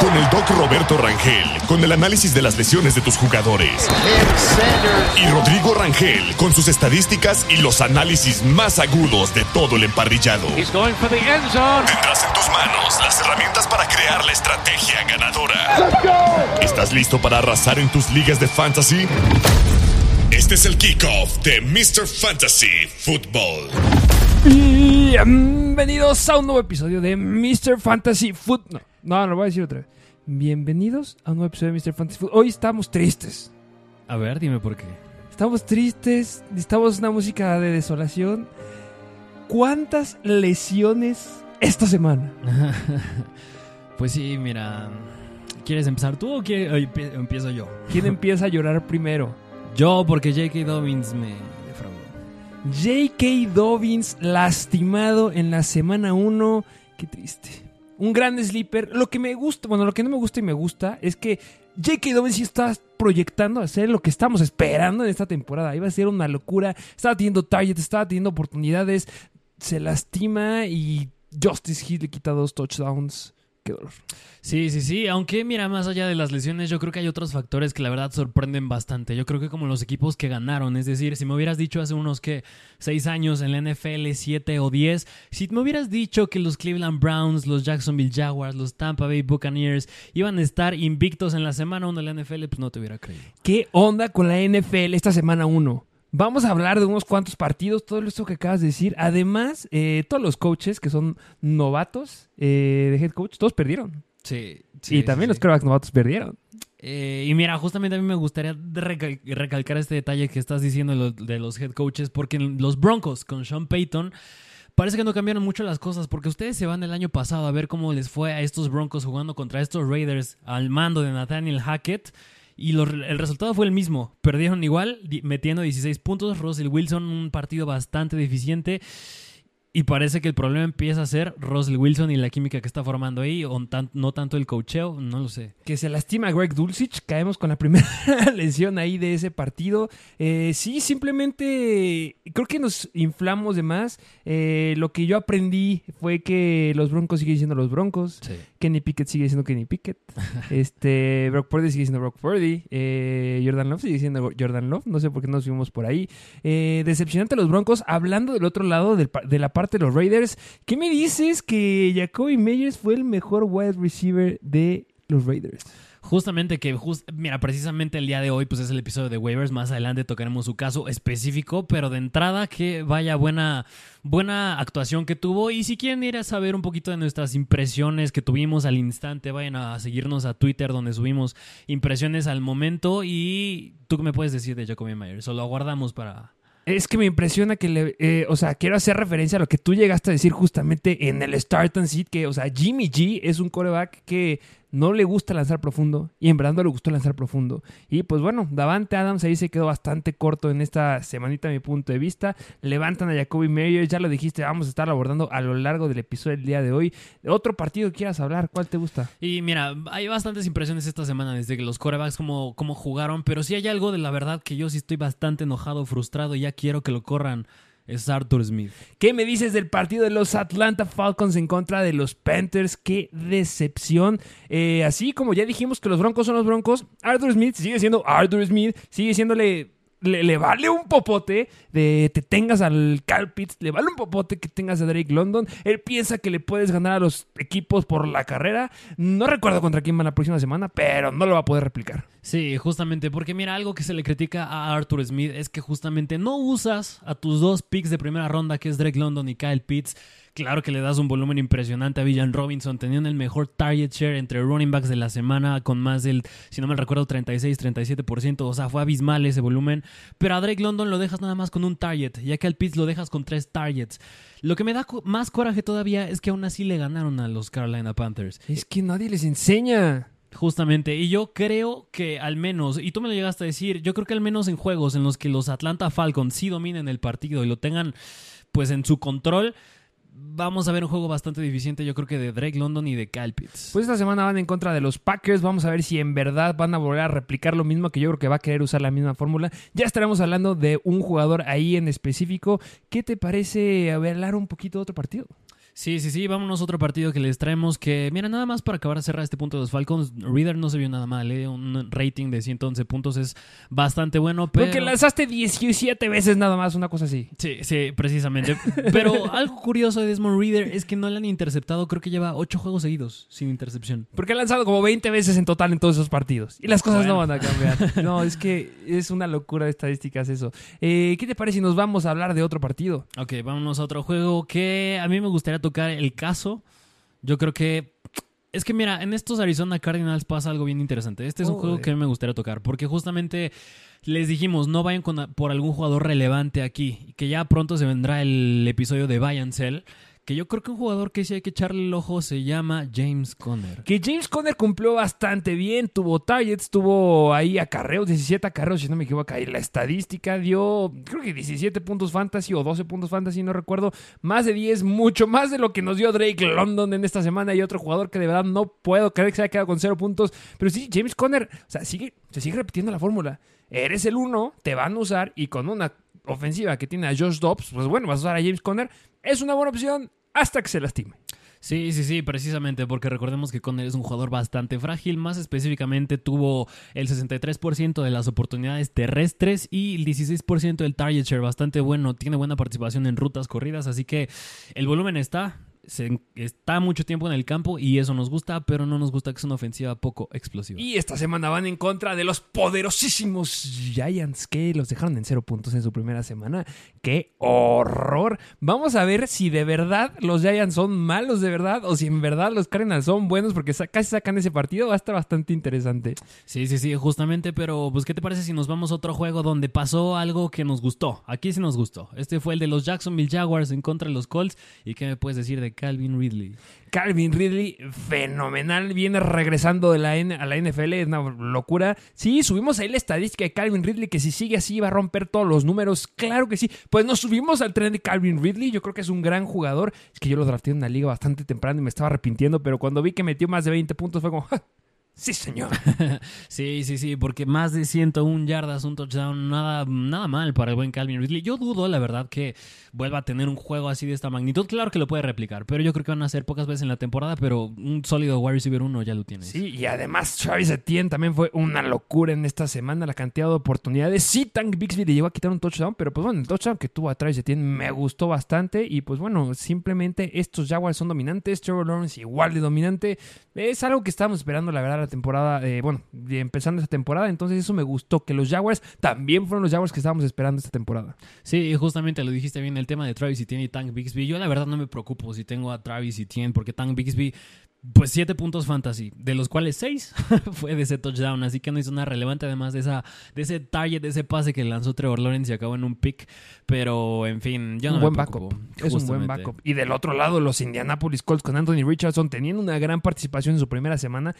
Con el doc Roberto Rangel, con el análisis de las lesiones de tus jugadores. Y Rodrigo Rangel, con sus estadísticas y los análisis más agudos de todo el emparrillado. Tendrás en tus manos las herramientas para crear la estrategia ganadora. ¿Estás listo para arrasar en tus ligas de fantasy? Este es el kickoff de Mr. Fantasy Football. Bienvenidos a un nuevo episodio de Mr. Fantasy Foot. No, no, lo voy a decir otra vez. Bienvenidos a un nuevo episodio de Mr. Fantasy Foot. Hoy estamos tristes. A ver, dime por qué. Estamos tristes. Necesitamos una música de desolación. ¿Cuántas lesiones esta semana? pues sí, mira. ¿Quieres empezar tú o empie- empiezo yo? ¿Quién empieza a llorar primero? Yo, porque J.K. Dobbins me defraudó. J.K. Dobbins lastimado en la semana 1. Qué triste. Un gran sleeper. Lo que me gusta, bueno, lo que no me gusta y me gusta es que J.K. Dobbins sí está proyectando hacer lo que estamos esperando en esta temporada. Iba a ser una locura. Estaba teniendo targets, estaba teniendo oportunidades. Se lastima y Justice Hill le quita dos touchdowns. Qué dolor. Sí, sí, sí. Aunque, mira, más allá de las lesiones, yo creo que hay otros factores que la verdad sorprenden bastante. Yo creo que como los equipos que ganaron, es decir, si me hubieras dicho hace unos que seis años en la NFL, siete o diez, si me hubieras dicho que los Cleveland Browns, los Jacksonville Jaguars, los Tampa Bay Buccaneers iban a estar invictos en la semana uno de la NFL, pues no te hubiera creído. ¿Qué onda con la NFL esta semana 1? Vamos a hablar de unos cuantos partidos, todo esto que acabas de decir. Además, eh, todos los coaches que son novatos eh, de head coach, todos perdieron. Sí. y también los quarterbacks novatos perdieron. Eh, y mira, justamente a mí me gustaría recal- recalcar este detalle que estás diciendo de los, de los head coaches, porque los Broncos con Sean Payton parece que no cambiaron mucho las cosas, porque ustedes se van el año pasado a ver cómo les fue a estos Broncos jugando contra estos Raiders al mando de Nathaniel Hackett. Y los- el resultado fue el mismo. Perdieron igual, metiendo 16 puntos. Russell Wilson, un partido bastante deficiente. Y parece que el problema empieza a ser Russell Wilson y la química que está formando ahí, o tan- no tanto el cocheo, no lo sé. Que se lastima Greg Dulcich. Caemos con la primera lesión ahí de ese partido. Eh, sí, simplemente creo que nos inflamos de más. Eh, lo que yo aprendí fue que los Broncos siguen siendo los Broncos. Sí. Kenny Pickett sigue siendo Kenny Pickett. este, Brock Purdy sigue siendo Brock Purdy. Eh, Jordan Love sigue siendo Jordan Love. No sé por qué nos fuimos por ahí. Eh, decepcionante los Broncos. Hablando del otro lado, del de la parte de los Raiders. ¿Qué me dices que Jacoby Meyers fue el mejor wide receiver de los Raiders? Justamente que, jus- mira, precisamente el día de hoy, pues es el episodio de waivers. Más adelante tocaremos su caso específico, pero de entrada que vaya buena, buena actuación que tuvo. Y si quieren ir a saber un poquito de nuestras impresiones que tuvimos al instante, vayan a seguirnos a Twitter donde subimos impresiones al momento. Y tú qué me puedes decir de Jacoby Myers, o lo aguardamos para. Es que me impresiona que le, eh, o sea, quiero hacer referencia a lo que tú llegaste a decir justamente en el Start and Sit, que, o sea, Jimmy G es un coreback que no le gusta lanzar profundo y en verdad no le gustó lanzar profundo. Y pues bueno, Davante Adams ahí se quedó bastante corto en esta semanita a mi punto de vista. Levantan a Jacoby Meyers, ya lo dijiste, vamos a estar abordando a lo largo del episodio del día de hoy. Otro partido que quieras hablar, ¿cuál te gusta? Y mira, hay bastantes impresiones esta semana desde que los corebacks como, como jugaron, pero sí hay algo de la verdad que yo sí estoy bastante enojado, frustrado, y ya quiero que lo corran. Es Arthur Smith. ¿Qué me dices del partido de los Atlanta Falcons en contra de los Panthers? ¡Qué decepción! Eh, así como ya dijimos que los Broncos son los Broncos, Arthur Smith sigue siendo Arthur Smith, sigue siéndole... Le, le vale un popote de te tengas al Cal Pitts, le vale un popote que tengas a Drake London. Él piensa que le puedes ganar a los equipos por la carrera. No recuerdo contra quién va la próxima semana, pero no lo va a poder replicar. Sí, justamente, porque mira, algo que se le critica a Arthur Smith es que justamente no usas a tus dos picks de primera ronda, que es Drake London y Kyle Pitts. Claro que le das un volumen impresionante a Villan Robinson, teniendo el mejor target share entre running backs de la semana, con más del, si no me recuerdo, 36-37%. O sea, fue abismal ese volumen. Pero a Drake London lo dejas nada más con un target, y a Kyle Pitts lo dejas con tres targets. Lo que me da más coraje todavía es que aún así le ganaron a los Carolina Panthers. Es que nadie les enseña. Justamente, y yo creo que al menos, y tú me lo llegaste a decir, yo creo que al menos en juegos en los que los Atlanta Falcons sí dominen el partido y lo tengan pues en su control, vamos a ver un juego bastante deficiente, yo creo que de Drake London y de Kyle Pitts. Pues esta semana van en contra de los Packers. Vamos a ver si en verdad van a volver a replicar lo mismo, que yo creo que va a querer usar la misma fórmula. Ya estaremos hablando de un jugador ahí en específico. ¿Qué te parece hablar un poquito de otro partido? Sí, sí, sí, vámonos a otro partido que les traemos que, mira, nada más para acabar de cerrar este punto de los Falcons, Reader no se vio nada mal, ¿eh? un rating de 111 puntos es bastante bueno, pero... Porque lanzaste 17 veces nada más, una cosa así. Sí, sí, precisamente. pero algo curioso de Desmond Reader es que no le han interceptado, creo que lleva 8 juegos seguidos sin intercepción. Porque ha lanzado como 20 veces en total en todos esos partidos. Y las cosas no van a cambiar. no, es que es una locura de estadísticas eso. Eh, ¿Qué te parece si nos vamos a hablar de otro partido? Ok, vámonos a otro juego que a mí me gustaría tocar el caso. Yo creo que. Es que mira, en estos Arizona Cardinals pasa algo bien interesante. Este es un juego que a mí me gustaría tocar. Porque justamente les dijimos, no vayan por algún jugador relevante aquí. Que ya pronto se vendrá el episodio de Buy and Sell que yo creo que un jugador que sí hay que echarle el ojo se llama James Conner. Que James Conner cumplió bastante bien, tuvo targets, tuvo ahí acarreos, 17 acarreos, si no me equivoco, ahí la estadística dio, creo que 17 puntos fantasy o 12 puntos fantasy, no recuerdo, más de 10, mucho más de lo que nos dio Drake London en esta semana y otro jugador que de verdad no puedo creer que se haya quedado con 0 puntos, pero sí, James Conner, o sea, sigue, se sigue repitiendo la fórmula. Eres el uno, te van a usar y con una ofensiva que tiene a Josh Dobbs, pues bueno, vas a usar a James Conner. Es una buena opción hasta que se lastime. Sí, sí, sí, precisamente porque recordemos que Conner es un jugador bastante frágil, más específicamente tuvo el 63% de las oportunidades terrestres y el 16% del target share, bastante bueno, tiene buena participación en rutas corridas, así que el volumen está, está mucho tiempo en el campo y eso nos gusta, pero no nos gusta que es una ofensiva poco explosiva. Y esta semana van en contra de los poderosísimos Giants que los dejaron en cero puntos en su primera semana. ¡Qué horror! Vamos a ver si de verdad los Giants son malos de verdad o si en verdad los Cardinals son buenos porque casi sacan ese partido. Va a estar bastante interesante. Sí, sí, sí, justamente, pero pues ¿qué te parece si nos vamos a otro juego donde pasó algo que nos gustó? Aquí sí nos gustó. Este fue el de los Jacksonville Jaguars en contra de los Colts. ¿Y qué me puedes decir de Calvin Ridley. Calvin Ridley, fenomenal, viene regresando de la a la NFL, es una locura. Sí, subimos ahí la estadística de Calvin Ridley, que si sigue así va a romper todos los números, claro que sí. Pues nos subimos al tren de Calvin Ridley, yo creo que es un gran jugador. Es que yo lo drafté en una liga bastante temprano y me estaba arrepintiendo, pero cuando vi que metió más de 20 puntos fue como, Sí, señor. sí, sí, sí, porque más de 101 yardas, un touchdown, nada, nada mal para el buen Calvin Ridley. Yo dudo, la verdad, que vuelva a tener un juego así de esta magnitud. Claro que lo puede replicar, pero yo creo que van a ser pocas veces en la temporada, pero un sólido wide receiver 1 ya lo tiene. Sí, y además Travis Etienne también fue una locura en esta semana, la cantidad de oportunidades. Sí, Tank Bixby le llegó a quitar un touchdown, pero pues bueno, el touchdown que tuvo a Travis Etienne me gustó bastante y pues bueno, simplemente estos Jaguars son dominantes, Trevor Lawrence igual de dominante. Es algo que estábamos esperando, la verdad, temporada, eh, bueno, empezando esta temporada. Entonces eso me gustó, que los Jaguars también fueron los Jaguars que estábamos esperando esta temporada. Sí, justamente lo dijiste bien, el tema de Travis Etienne y Tank Bixby. Yo la verdad no me preocupo si tengo a Travis Etienne, porque Tank Bixby pues siete puntos fantasy, de los cuales seis fue de ese touchdown, así que no hizo nada relevante además de esa de ese target, de ese pase que lanzó Trevor Lawrence y acabó en un pick, pero en fin, yo no un buen backup. Es un buen backup. Y del otro lado, los Indianapolis Colts con Anthony Richardson teniendo una gran participación en su primera semana.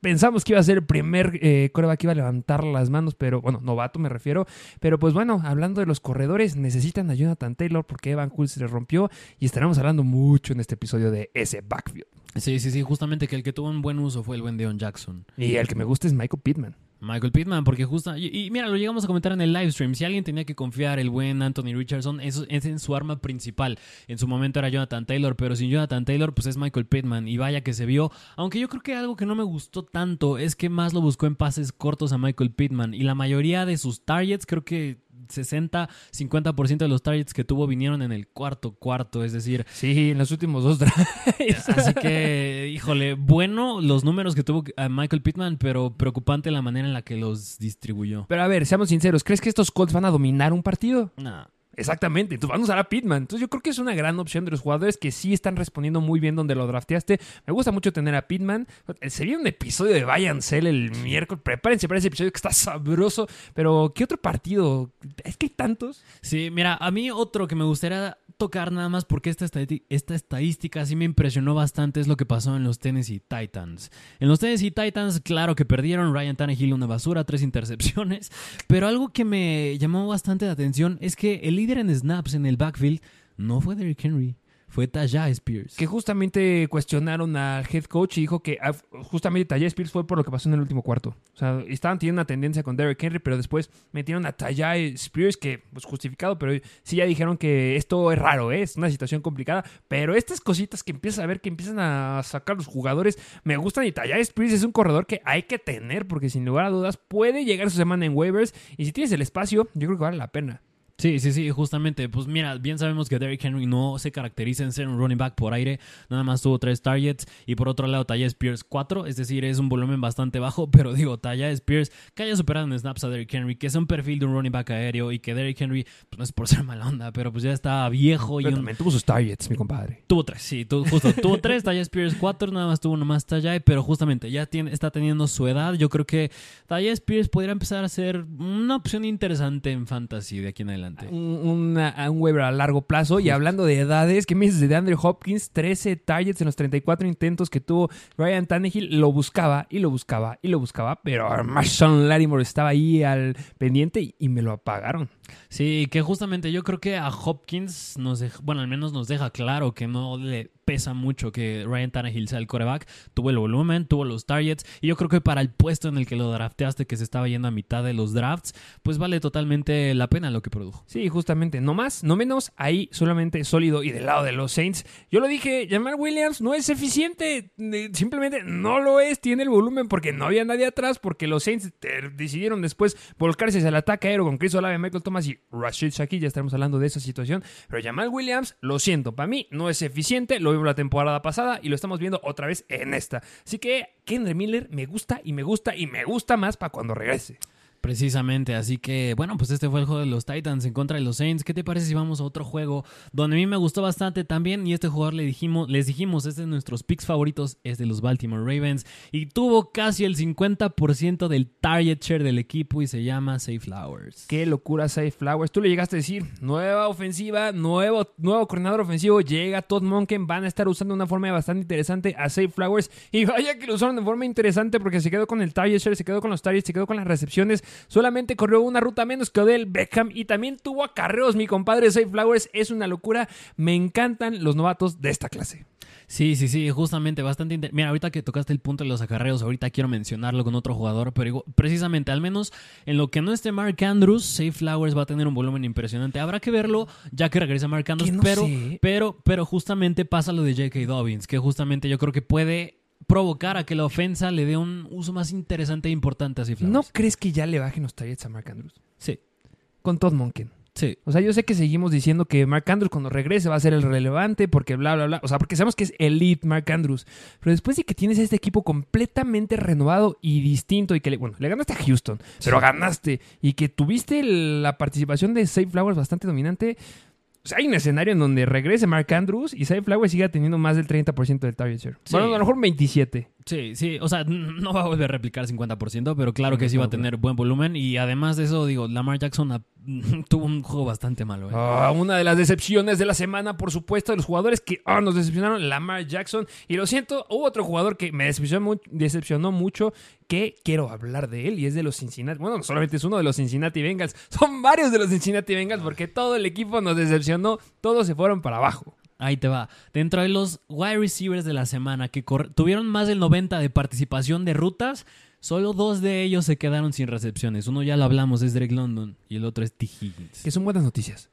pensamos que iba a ser el primer eh, que iba a levantar las manos, pero bueno, novato me refiero, pero pues bueno, hablando de los corredores, necesitan a Jonathan Taylor porque Evan Cool se le rompió y estaremos hablando mucho en este episodio de ese backfield. Sí, sí, sí, justamente que el que tuvo un buen uso fue el buen Deon Jackson. Y el que me gusta es Michael Pittman. Michael Pittman, porque justo. Y, mira, lo llegamos a comentar en el live stream. Si alguien tenía que confiar el buen Anthony Richardson, es, es en su arma principal. En su momento era Jonathan Taylor, pero sin Jonathan Taylor, pues es Michael Pittman. Y vaya que se vio. Aunque yo creo que algo que no me gustó tanto es que más lo buscó en pases cortos a Michael Pittman. Y la mayoría de sus targets, creo que 60, 50% de los targets que tuvo vinieron en el cuarto cuarto, es decir. Sí, en los últimos dos drives. Así que, híjole, bueno los números que tuvo Michael Pittman, pero preocupante la manera en la que los distribuyó. Pero a ver, seamos sinceros, ¿crees que estos Colts van a dominar un partido? No. Exactamente, entonces vamos a usar a Pittman. Entonces yo creo que es una gran opción de los jugadores que sí están respondiendo muy bien donde lo drafteaste. Me gusta mucho tener a Pittman. Sería un episodio de Bayern Cell el miércoles. Prepárense para ese episodio que está sabroso. Pero, ¿qué otro partido? Es que hay tantos. Sí, mira, a mí otro que me gustaría tocar nada más porque esta, esta estadística sí me impresionó bastante es lo que pasó en los Tennessee Titans. En los Tennessee Titans, claro que perdieron Ryan Tannehill una basura, tres intercepciones, pero algo que me llamó bastante la atención es que el líder en snaps en el backfield no fue Derrick Henry fue Tajay Spears. Que justamente cuestionaron al head coach y dijo que ah, justamente Tajay Spears fue por lo que pasó en el último cuarto. O sea, estaban teniendo una tendencia con Derrick Henry, pero después metieron a Tajay Spears, que pues justificado, pero sí ya dijeron que esto es raro, ¿eh? es una situación complicada. Pero estas cositas que empiezas a ver, que empiezan a sacar los jugadores, me gustan. Y Tajay Spears es un corredor que hay que tener, porque sin lugar a dudas puede llegar su semana en waivers. Y si tienes el espacio, yo creo que vale la pena. Sí, sí, sí, justamente. Pues mira, bien sabemos que Derrick Henry no se caracteriza en ser un running back por aire. Nada más tuvo tres targets. Y por otro lado, Taya Spears cuatro. Es decir, es un volumen bastante bajo. Pero digo, Taya Spears que haya superado en snaps a Derrick Henry, que es un perfil de un running back aéreo. Y que Derrick Henry, pues no es por ser mala onda, pero pues ya está viejo. Pero y también tuvo sus targets, mi compadre. Tuvo tres, sí, tuvo, justo. tuvo tres, Taya Spears cuatro. Nada más tuvo nomás Taya. Pero justamente ya tiene, está teniendo su edad. Yo creo que Taya Spears podría empezar a ser una opción interesante en fantasy de aquí en adelante. Un, un waiver a largo plazo. Y hablando de edades, ¿qué me dices de Andrew Hopkins? 13 targets en los 34 intentos que tuvo Ryan Tannehill. Lo buscaba y lo buscaba y lo buscaba, pero Marshawn Lattimore estaba ahí al pendiente y, y me lo apagaron. Sí, que justamente yo creo que a Hopkins nos deja, bueno, al menos nos deja claro que no le pesa mucho que Ryan Tannehill sea el coreback. Tuvo el volumen, tuvo los targets. Y yo creo que para el puesto en el que lo drafteaste, que se estaba yendo a mitad de los drafts, pues vale totalmente la pena lo que produjo. Sí, justamente. No más, no menos. Ahí solamente sólido. Y del lado de los Saints, yo lo dije, Jamal Williams no es eficiente. Simplemente no lo es. Tiene el volumen porque no había nadie atrás. Porque los Saints decidieron después volcarse hacia el ataque aéreo con Chris Olave, Michael Thomas y Rashid Shaki. Ya estaremos hablando de esa situación. Pero Jamal Williams, lo siento, para mí no es eficiente. Lo la temporada pasada y lo estamos viendo otra vez en esta. Así que Kendra Miller me gusta y me gusta y me gusta más para cuando regrese. Precisamente, así que bueno, pues este fue el juego de los Titans en contra de los Saints. ¿Qué te parece si vamos a otro juego donde a mí me gustó bastante también y este jugador le dijimos, les dijimos, este de nuestros picks favoritos, es de los Baltimore Ravens. Y tuvo casi el 50% del target share del equipo y se llama Safe Flowers. Qué locura Safe Flowers. Tú le llegaste a decir, nueva ofensiva, nuevo, nuevo coordinador ofensivo, llega Todd Monken, van a estar usando una forma bastante interesante a Safe Flowers y vaya que lo usaron de forma interesante porque se quedó con el target share, se quedó con los targets, se quedó con las recepciones Solamente corrió una ruta menos que Odell Beckham y también tuvo acarreos. Mi compadre Safe Flowers es una locura. Me encantan los novatos de esta clase. Sí, sí, sí, justamente bastante. Mira, ahorita que tocaste el punto de los acarreos, ahorita quiero mencionarlo con otro jugador, pero precisamente, al menos en lo que no esté Mark Andrews, Safe Flowers va a tener un volumen impresionante. Habrá que verlo ya que regresa Mark Andrews, no pero, sé. pero, pero justamente pasa lo de J.K. Dobbins, que justamente yo creo que puede provocar a que la ofensa le dé un uso más interesante e importante a Flowers. ¿No crees que ya le bajen los targets a Mark Andrews? Sí, Con Todd Monken. sí. O sea, yo sé que seguimos diciendo que Mark Andrews cuando regrese va a ser el relevante porque bla, bla, bla. O sea, porque sabemos que es elite Mark Andrews. Pero después de que tienes este equipo completamente renovado y distinto y que, le, bueno, le ganaste a Houston, pero Sí. ganaste y que tuviste la participación de Safe Flowers bastante dominante. O sea, hay un escenario en donde regrese Mark Andrews y Safe Flowers siga teniendo más del 30% del target share. Sí. Bueno, a lo mejor 27. Sí, sí, o sea, no va a volver a replicar 50%, pero claro que sí va a tener buen volumen. Y además de eso, digo, Lamar Jackson tuvo un juego bastante malo. ¿eh? Ah, una de las decepciones de la semana, por supuesto, de los jugadores que ah, nos decepcionaron, Lamar Jackson. Y lo siento, hubo otro jugador que me decepcionó mucho, que quiero hablar de él, y es de los Cincinnati. Bueno, no solamente es uno de los Cincinnati Bengals, son varios de los Cincinnati Bengals, porque todo el equipo nos decepcionó, todos se fueron para abajo. Ahí te va. Dentro de los wide receivers de la semana que tuvieron más del 90 de participación de rutas, solo dos de ellos se quedaron sin recepciones. Uno ya lo hablamos, es Drake London, y el otro es T. Higgins. Que son buenas noticias.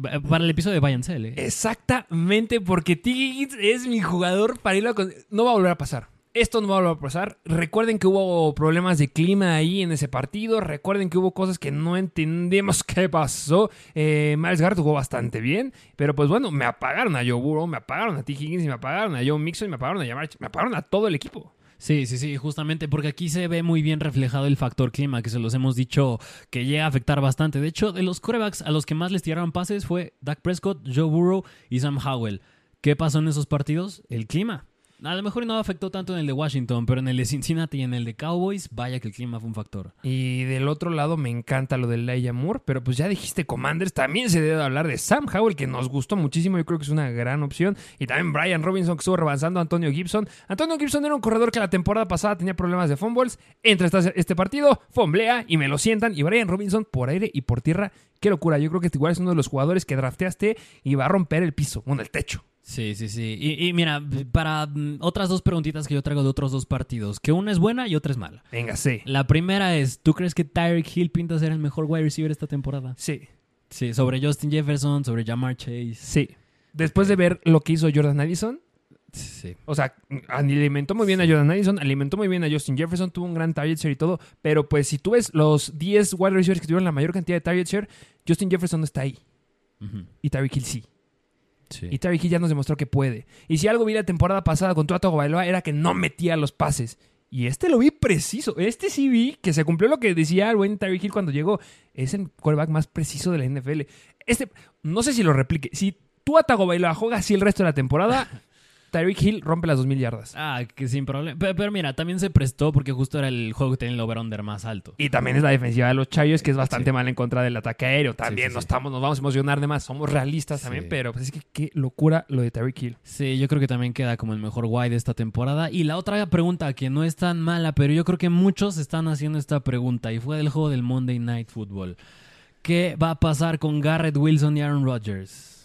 Para el episodio de Bayern ¿eh? Exactamente, porque T. Higgins es mi jugador para irlo con... No va a volver a pasar. Esto no va a pasar. Recuerden que hubo problemas de clima ahí en ese partido. Recuerden que hubo cosas que no entendemos qué pasó. Eh, Miles Garrett jugó bastante bien. Pero pues bueno, me apagaron a Joe Burrow, me apagaron a T. Higgins, me apagaron a Joe Mixon, me apagaron a Jamar Chase, me apagaron a todo el equipo. Sí, sí, sí, justamente porque aquí se ve muy bien reflejado el factor clima, que se los hemos dicho que llega a afectar bastante. De hecho, de los corebacks a los que más les tiraron pases fue Dak Prescott, Joe Burrow y Sam Howell. ¿Qué pasó en esos partidos? El clima. A lo mejor no afectó tanto en el de Washington, pero en el de Cincinnati y en el de Cowboys, vaya que el clima fue un factor. Y del otro lado me encanta lo de Laia Moore, pero pues ya dijiste Commanders, también se debe hablar de Sam Howell, que nos gustó muchísimo, yo creo que es una gran opción. Y también Brian Robinson, que estuvo revanzando a Antonio Gibson. Antonio Gibson era un corredor que la temporada pasada tenía problemas de fumbles. Entra esta- este partido, fomblea y me lo sientan. Y Brian Robinson por aire y por tierra, qué locura. Yo creo que este igual es uno de los jugadores que drafteaste y va a romper el piso, bueno, el techo. Sí, sí, sí. Y, y mira, para mm, otras dos preguntitas que yo traigo de otros dos partidos, que una es buena y otra es mala. Venga, sí. La primera es, ¿tú crees que Tyreek Hill pinta ser el mejor wide receiver esta temporada? Sí, Sí, sobre Justin Jefferson, sobre Jamar Chase. sí. Después de ver lo que hizo Jordan Addison, Sí. o sea, alimentó muy bien a Jordan Addison, alimentó muy bien a Justin Jefferson, tuvo un gran target share y todo, pero pues si tú ves los 10 wide receivers que tuvieron la mayor cantidad de target share, Justin Jefferson no está ahí y Tyreek Hill sí. Sí. Y Tyreek Hill ya nos demostró que puede. Y si algo vi la temporada pasada con Tua Tagovailoa era que no metía los pases. Y este lo vi preciso. Este sí vi que se cumplió lo que decía el buen Tyreek Hill cuando llegó. Es el quarterback más preciso de la NFL. Este, no sé si lo replique. Si Tua Tagovailoa juega así el resto de la temporada, Tyreek Hill rompe las 2.000 yardas. Ah, que sin problema. Pero, pero mira, también se prestó porque justo era el juego que tenía el over-under más alto. Y también es la defensiva de los Chargers, que es bastante Sí. mal en contra del ataque aéreo. También sí, no estamos, nos vamos a emocionar de más. Somos realistas también, pero pues es que qué locura lo de Tyreek Hill. Sí, yo creo que también queda como el mejor wide de esta temporada. Y la otra pregunta, que no es tan mala, pero yo creo que muchos están haciendo esta pregunta, y fue del juego del Monday Night Football. ¿Qué va a pasar con Garrett Wilson y Aaron Rodgers?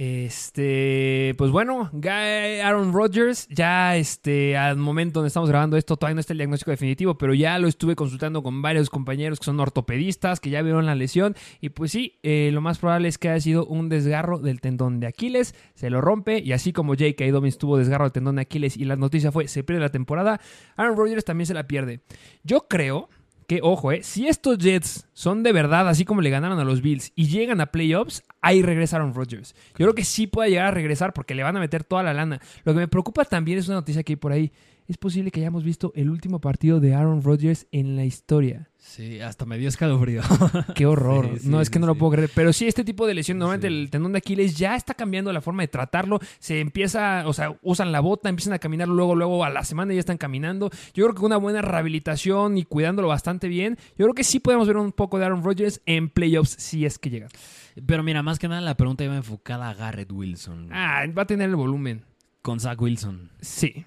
Este, pues bueno, Aaron Rodgers, ya este, al momento donde estamos grabando esto, todavía no está el diagnóstico definitivo, pero ya lo estuve consultando con varios compañeros que son ortopedistas, que ya vieron la lesión, y pues sí, eh, lo más probable es que haya sido un desgarro del tendón de Aquiles, se lo rompe, y así como J.K. Dobbins tuvo desgarro del tendón de Aquiles y la noticia fue, se pierde la temporada, Aaron Rodgers también se la pierde. Yo creo que, ojo, eh, si estos Jets son de verdad así como le ganaron a los Bills y llegan a playoffs, ahí regresaron Rodgers. Yo creo que sí puede llegar a regresar porque le van a meter toda la lana. Lo que me preocupa también es una noticia que hay por ahí. Es posible que hayamos visto el último partido de Aaron Rodgers en la historia. Sí, hasta me dio escalofrío. Qué horror. Sí, sí, no, es que sí, no lo puedo creer. Pero sí, este tipo de lesión, normalmente el tendón de Aquiles ya está cambiando la forma de tratarlo. Se empieza, o sea, usan la bota, empiezan a caminar luego, luego a la semana ya están caminando. Yo creo que una buena rehabilitación y cuidándolo bastante bien, yo creo que sí podemos ver un poco de Aaron Rodgers en playoffs si es que llega. Pero mira, más que nada la pregunta iba enfocada a Garrett Wilson. Ah, va a tener el volumen. Con Zach Wilson. Sí.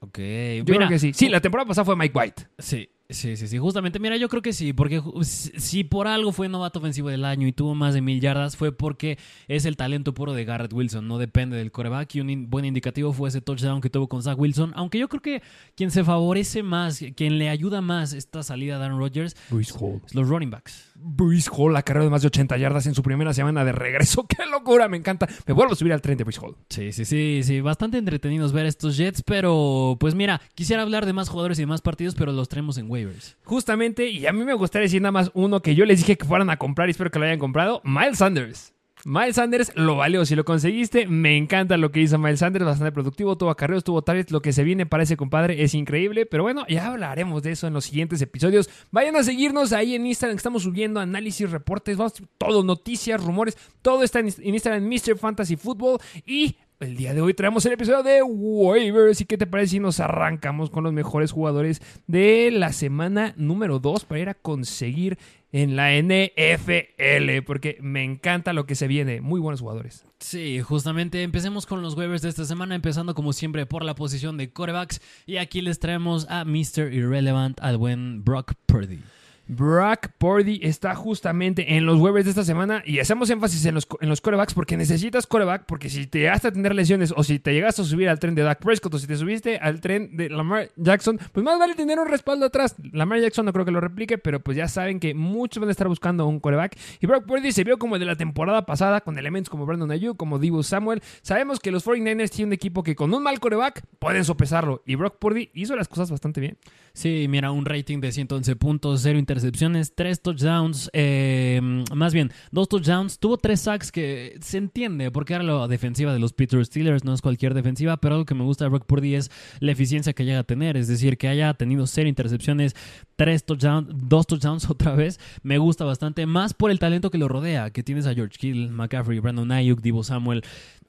Ok. Yo mira, creo que sí. Sí, la temporada pasada fue Mike White. Sí, sí, sí, sí. Justamente, mira, yo creo que sí, porque si por algo fue novato ofensivo del año y tuvo más de mil yardas, fue porque es el talento puro de Garrett Wilson, no depende del coreback. Y un in- buen indicativo fue ese touchdown que tuvo con Zach Wilson. Aunque yo creo que quien se favorece más, quien le ayuda más esta salida de Aaron Rodgers, Bruce Hall. los running backs. Bruce Hall, la carrera de más de 80 yardas en su primera semana de regreso. ¡Qué locura! Me encanta. Me vuelvo a subir al tren de Bruce Hall. Sí, sí, sí, sí. Bastante entretenidos ver estos Jets, pero pues mira, quisiera hablar de más jugadores y de más partidos, pero los traemos en waivers. Justamente, y a mí me gustaría decir nada más uno que yo les dije que fueran a comprar y espero que lo hayan comprado, Miles Sanders. Miles Sanders lo valió, si lo conseguiste, me encanta lo que hizo Miles Sanders, bastante productivo, tuvo acarreos, tuvo targets, lo que se viene para ese compadre es increíble, pero bueno, ya hablaremos de eso en los siguientes episodios. Vayan a seguirnos ahí en Instagram, estamos subiendo análisis, reportes, vamos, todo, noticias, rumores, todo está en Instagram, Mr. Fantasy Football y el día de hoy traemos el episodio de waivers. ¿Y qué te parece si nos arrancamos con los mejores jugadores de la semana número 2 para ir a conseguir en la NFL? Porque me encanta lo que se viene. Muy buenos jugadores. Sí, justamente empecemos con los waivers de esta semana, empezando como siempre por la posición de corebacks. Y aquí les traemos a Mr. Irrelevant, al buen Brock Purdy. Brock Purdy está justamente en los waivers de esta semana y hacemos énfasis en los, en los corebacks porque necesitas coreback porque si te llegaste a tener lesiones o si te llegaste a subir al tren de Dak Prescott o si te subiste al tren de Lamar Jackson, pues más vale tener un respaldo atrás. Lamar Jackson no creo que lo replique, pero pues ya saben que muchos van a estar buscando un coreback y Brock Purdy se vio como el de la temporada pasada con elementos como Brandon Ayuk, como Divo Samuel. Sabemos que los 49ers tienen un equipo que con un mal coreback pueden sopesarlo y Brock Purdy hizo las cosas bastante bien. Sí, mira, un rating de 111 puntos, 0 intercepciones, 3 touchdowns, eh, más bien, 2 touchdowns, tuvo 3 sacks que se entiende porque era la defensiva de los Pittsburgh Steelers, no es cualquier defensiva, pero algo que me gusta de Brock Purdy es la eficiencia que llega a tener, es decir, que haya tenido 0 intercepciones, 3 touchdowns, 2 touchdowns otra vez, me gusta bastante, más por el talento que lo rodea, que tienes a George Kittle, McCaffrey, Brandon Ayuk, Divo Samuel.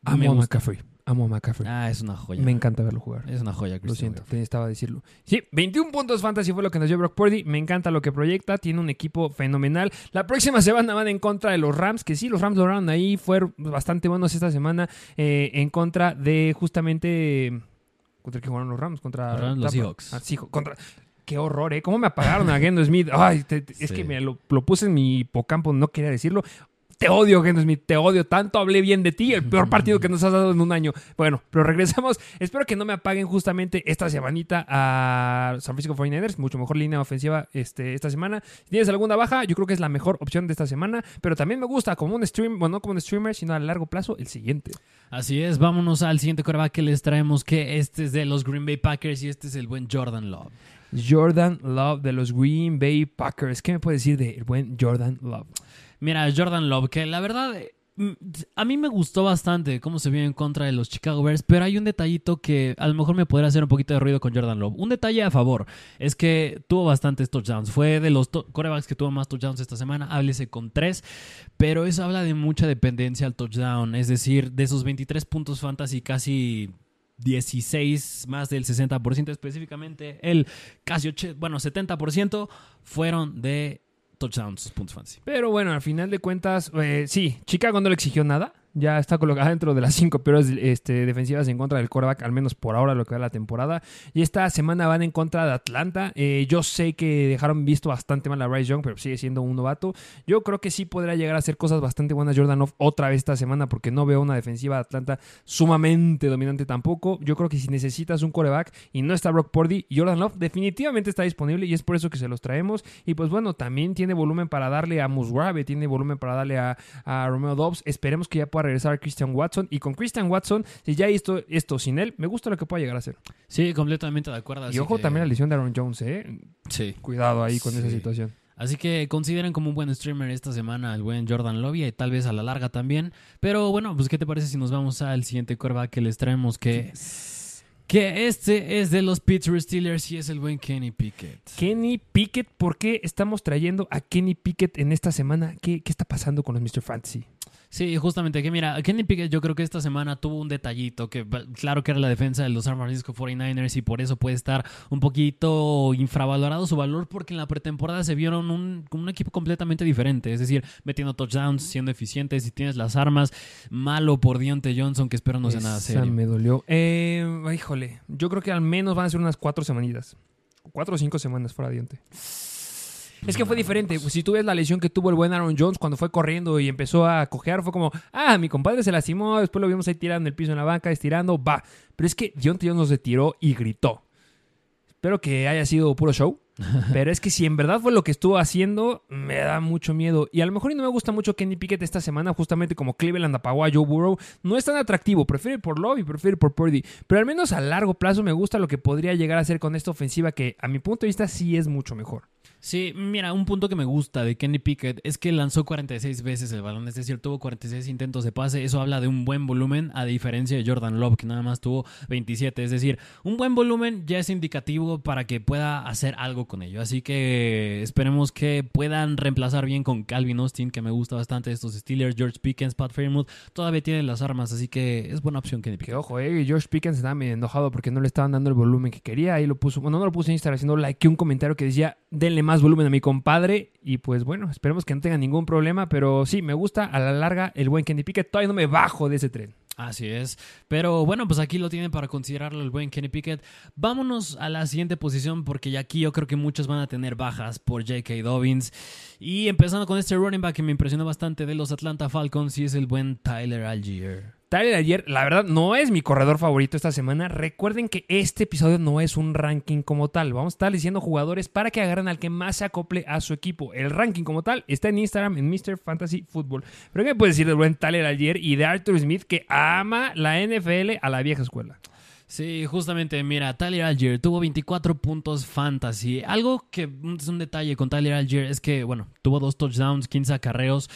Amo a. McCaffrey. Amo a McCaffrey. Ah, es una joya. Me encanta verlo jugar. Es una joya, Lo Christian siento, necesitaba decirlo. Sí, 21 puntos fantasy fue lo que nos dio Brock Purdy. Me encanta lo que proyecta. Tiene un equipo fenomenal. La próxima semana van en contra de los Rams, que sí, los Rams lograron ahí. Fueron bastante buenos esta semana eh, en contra de justamente... ¿Contra qué jugaron los Rams? Contra Los Rams, los Tampa. Seahawks. Ah, sí, contra... Qué horror, ¿eh? ¿Cómo me apagaron a Gendo Smith? Ay, te- te- es que me lo, lo puse en mi hipocampo, no quería decirlo. Te odio, Geno Smith, te odio. Tanto hablé bien de ti, el peor partido que nos has dado en un año. Bueno, pero regresamos. Espero que no me apaguen justamente esta semanita a San Francisco 49ers. Mucho mejor línea ofensiva este, esta semana. Si tienes alguna baja, yo creo que es la mejor opción de esta semana. Pero también me gusta como un stream, bueno, no como un streamer, sino a largo plazo, el siguiente. Así es, vámonos al siguiente coreback que les traemos, que este es de los Green Bay Packers y este es el buen Jordan Love. Jordan Love de los Green Bay Packers. ¿Qué me puede decir del buen Jordan Love? Mira, Jordan Love, que la verdad mm, a mí me gustó bastante cómo se vio en contra de los Chicago Bears, pero hay un detallito que a lo mejor me podría hacer un poquito de ruido con Jordan Love. Un detalle a favor es que tuvo bastantes touchdowns. Fue de los corebacks que tuvo más touchdowns esta semana. Háblese con tres, pero eso habla de mucha dependencia al touchdown. Es decir, de esos 23 puntos fantasy, casi 16, más del 60% específicamente, el casi bueno, 70% fueron de touchdowns, puntos fantasy. Pero bueno, al final de cuentas, eh, sí, Chicago no le exigió nada ya está colocada dentro de las cinco peores este, defensivas en contra del quarterback, al menos por ahora lo que va la temporada. Y esta semana van en contra de Atlanta. Eh, yo sé que dejaron visto bastante mal a Bryce Young, pero sigue siendo un novato. Yo creo que sí podrá llegar a hacer cosas bastante buenas Jordan Love otra vez esta semana, porque no veo una defensiva de Atlanta sumamente dominante tampoco. Yo creo que si necesitas un quarterback y no está Brock Purdy, Jordan Love definitivamente está disponible y es por eso que se los traemos. Y pues bueno, también tiene volumen para darle a Musgrave, tiene volumen para darle a, a Romeo Dobbs. Esperemos que ya pueda regresar Christian Watson. Y con Christian Watson, si ya hizo esto sin él, me gusta lo que pueda llegar a ser. Sí, completamente de acuerdo. Y ojo también la lesión de Aaron Jones, ¿eh? Sí. Cuidado ahí con esa situación. Así que consideren como un buen streamer esta semana el buen Jordan Lobby y tal vez a la larga también. Pero bueno, pues ¿qué te parece si nos vamos al siguiente curva que les traemos que... Que este es de los Pittsburgh Steelers y es el buen Kenny Pickett. Kenny Pickett, ¿por qué estamos trayendo a Kenny Pickett en esta semana? ¿Qué, qué está pasando con los Mr. Fantasy? Sí, justamente, que mira, Kenny Pickett yo creo que esta semana tuvo un detallito, que claro que era la defensa de los San Francisco 49ers y por eso puede estar un poquito infravalorado su valor porque en la pretemporada se vieron un, un equipo completamente diferente, es decir, metiendo touchdowns, siendo eficientes, si tienes las armas, malo por Dionte Johnson, que espero no sea nada serio. me dolió. Eh, híjole, yo creo que al menos van a ser unas cuatro semanitas, cuatro o cinco semanas fuera Dionte. Es que fue diferente. Pues, si tú ves la lesión que tuvo el buen Aaron Jones cuando fue corriendo y empezó a cojear, fue como, ah, mi compadre se lastimó, después lo vimos ahí tirando en el piso en la banca, estirando, va. Pero es que John Jones se tiró y gritó. Espero que haya sido puro show. Pero es que si en verdad fue lo que estuvo haciendo, me da mucho miedo. Y a lo mejor no me gusta mucho Kenny Pickett esta semana, justamente como Cleveland apagó a Joe Burrow. No es tan atractivo. Prefiero ir por Love y prefiero ir por Purdy. Pero al menos a largo plazo me gusta lo que podría llegar a hacer con esta ofensiva que a mi punto de vista sí es mucho mejor. Sí, mira, un punto que me gusta de Kenny Pickett es que lanzó 46 veces el balón, es decir, tuvo 46 intentos de pase, eso habla de un buen volumen a diferencia de Jordan Love que nada más tuvo 27, es decir, un buen volumen ya es indicativo para que pueda hacer algo con ello, así que esperemos que puedan reemplazar bien con Calvin Austin, que me gusta bastante estos Steelers, George Pickens, Pat Fairmouth, todavía tienen las armas, así que es buena opción Kenny Pickett. Ojo, eh, George Pickens estaba medio enojado porque no le estaban dando el volumen que quería, ahí lo puso, bueno, no lo puse en Instagram, sino like un comentario que decía, denle más volumen a mi compadre. Y pues bueno, esperemos que no tenga ningún problema. Pero sí, me gusta a la larga el buen Kenny Pickett. Todavía no me bajo de ese tren. Así es. Pero bueno, pues aquí lo tienen para considerarlo el buen Kenny Pickett. Vámonos a la siguiente posición porque ya aquí yo creo que muchos van a tener bajas por J.K. Dobbins. Y empezando con este running back que me impresionó bastante de los Atlanta Falcons y es el buen Tyler Algier. Tyler ayer, la verdad, no es mi corredor favorito esta semana. Recuerden que este episodio no es un ranking como tal. Vamos a estar diciendo jugadores para que agarren al que más se acople a su equipo. El ranking como tal está en Instagram, en Mr. Fantasy Football. Pero ¿qué me puedes decir del buen Tyler ayer y de Arthur Smith que ama la NFL a la vieja escuela? Sí, justamente, mira, Tyler Algier tuvo 24 puntos fantasy. Algo que es un detalle con Tyler Algier es que, bueno, tuvo dos touchdowns, 15 acarreos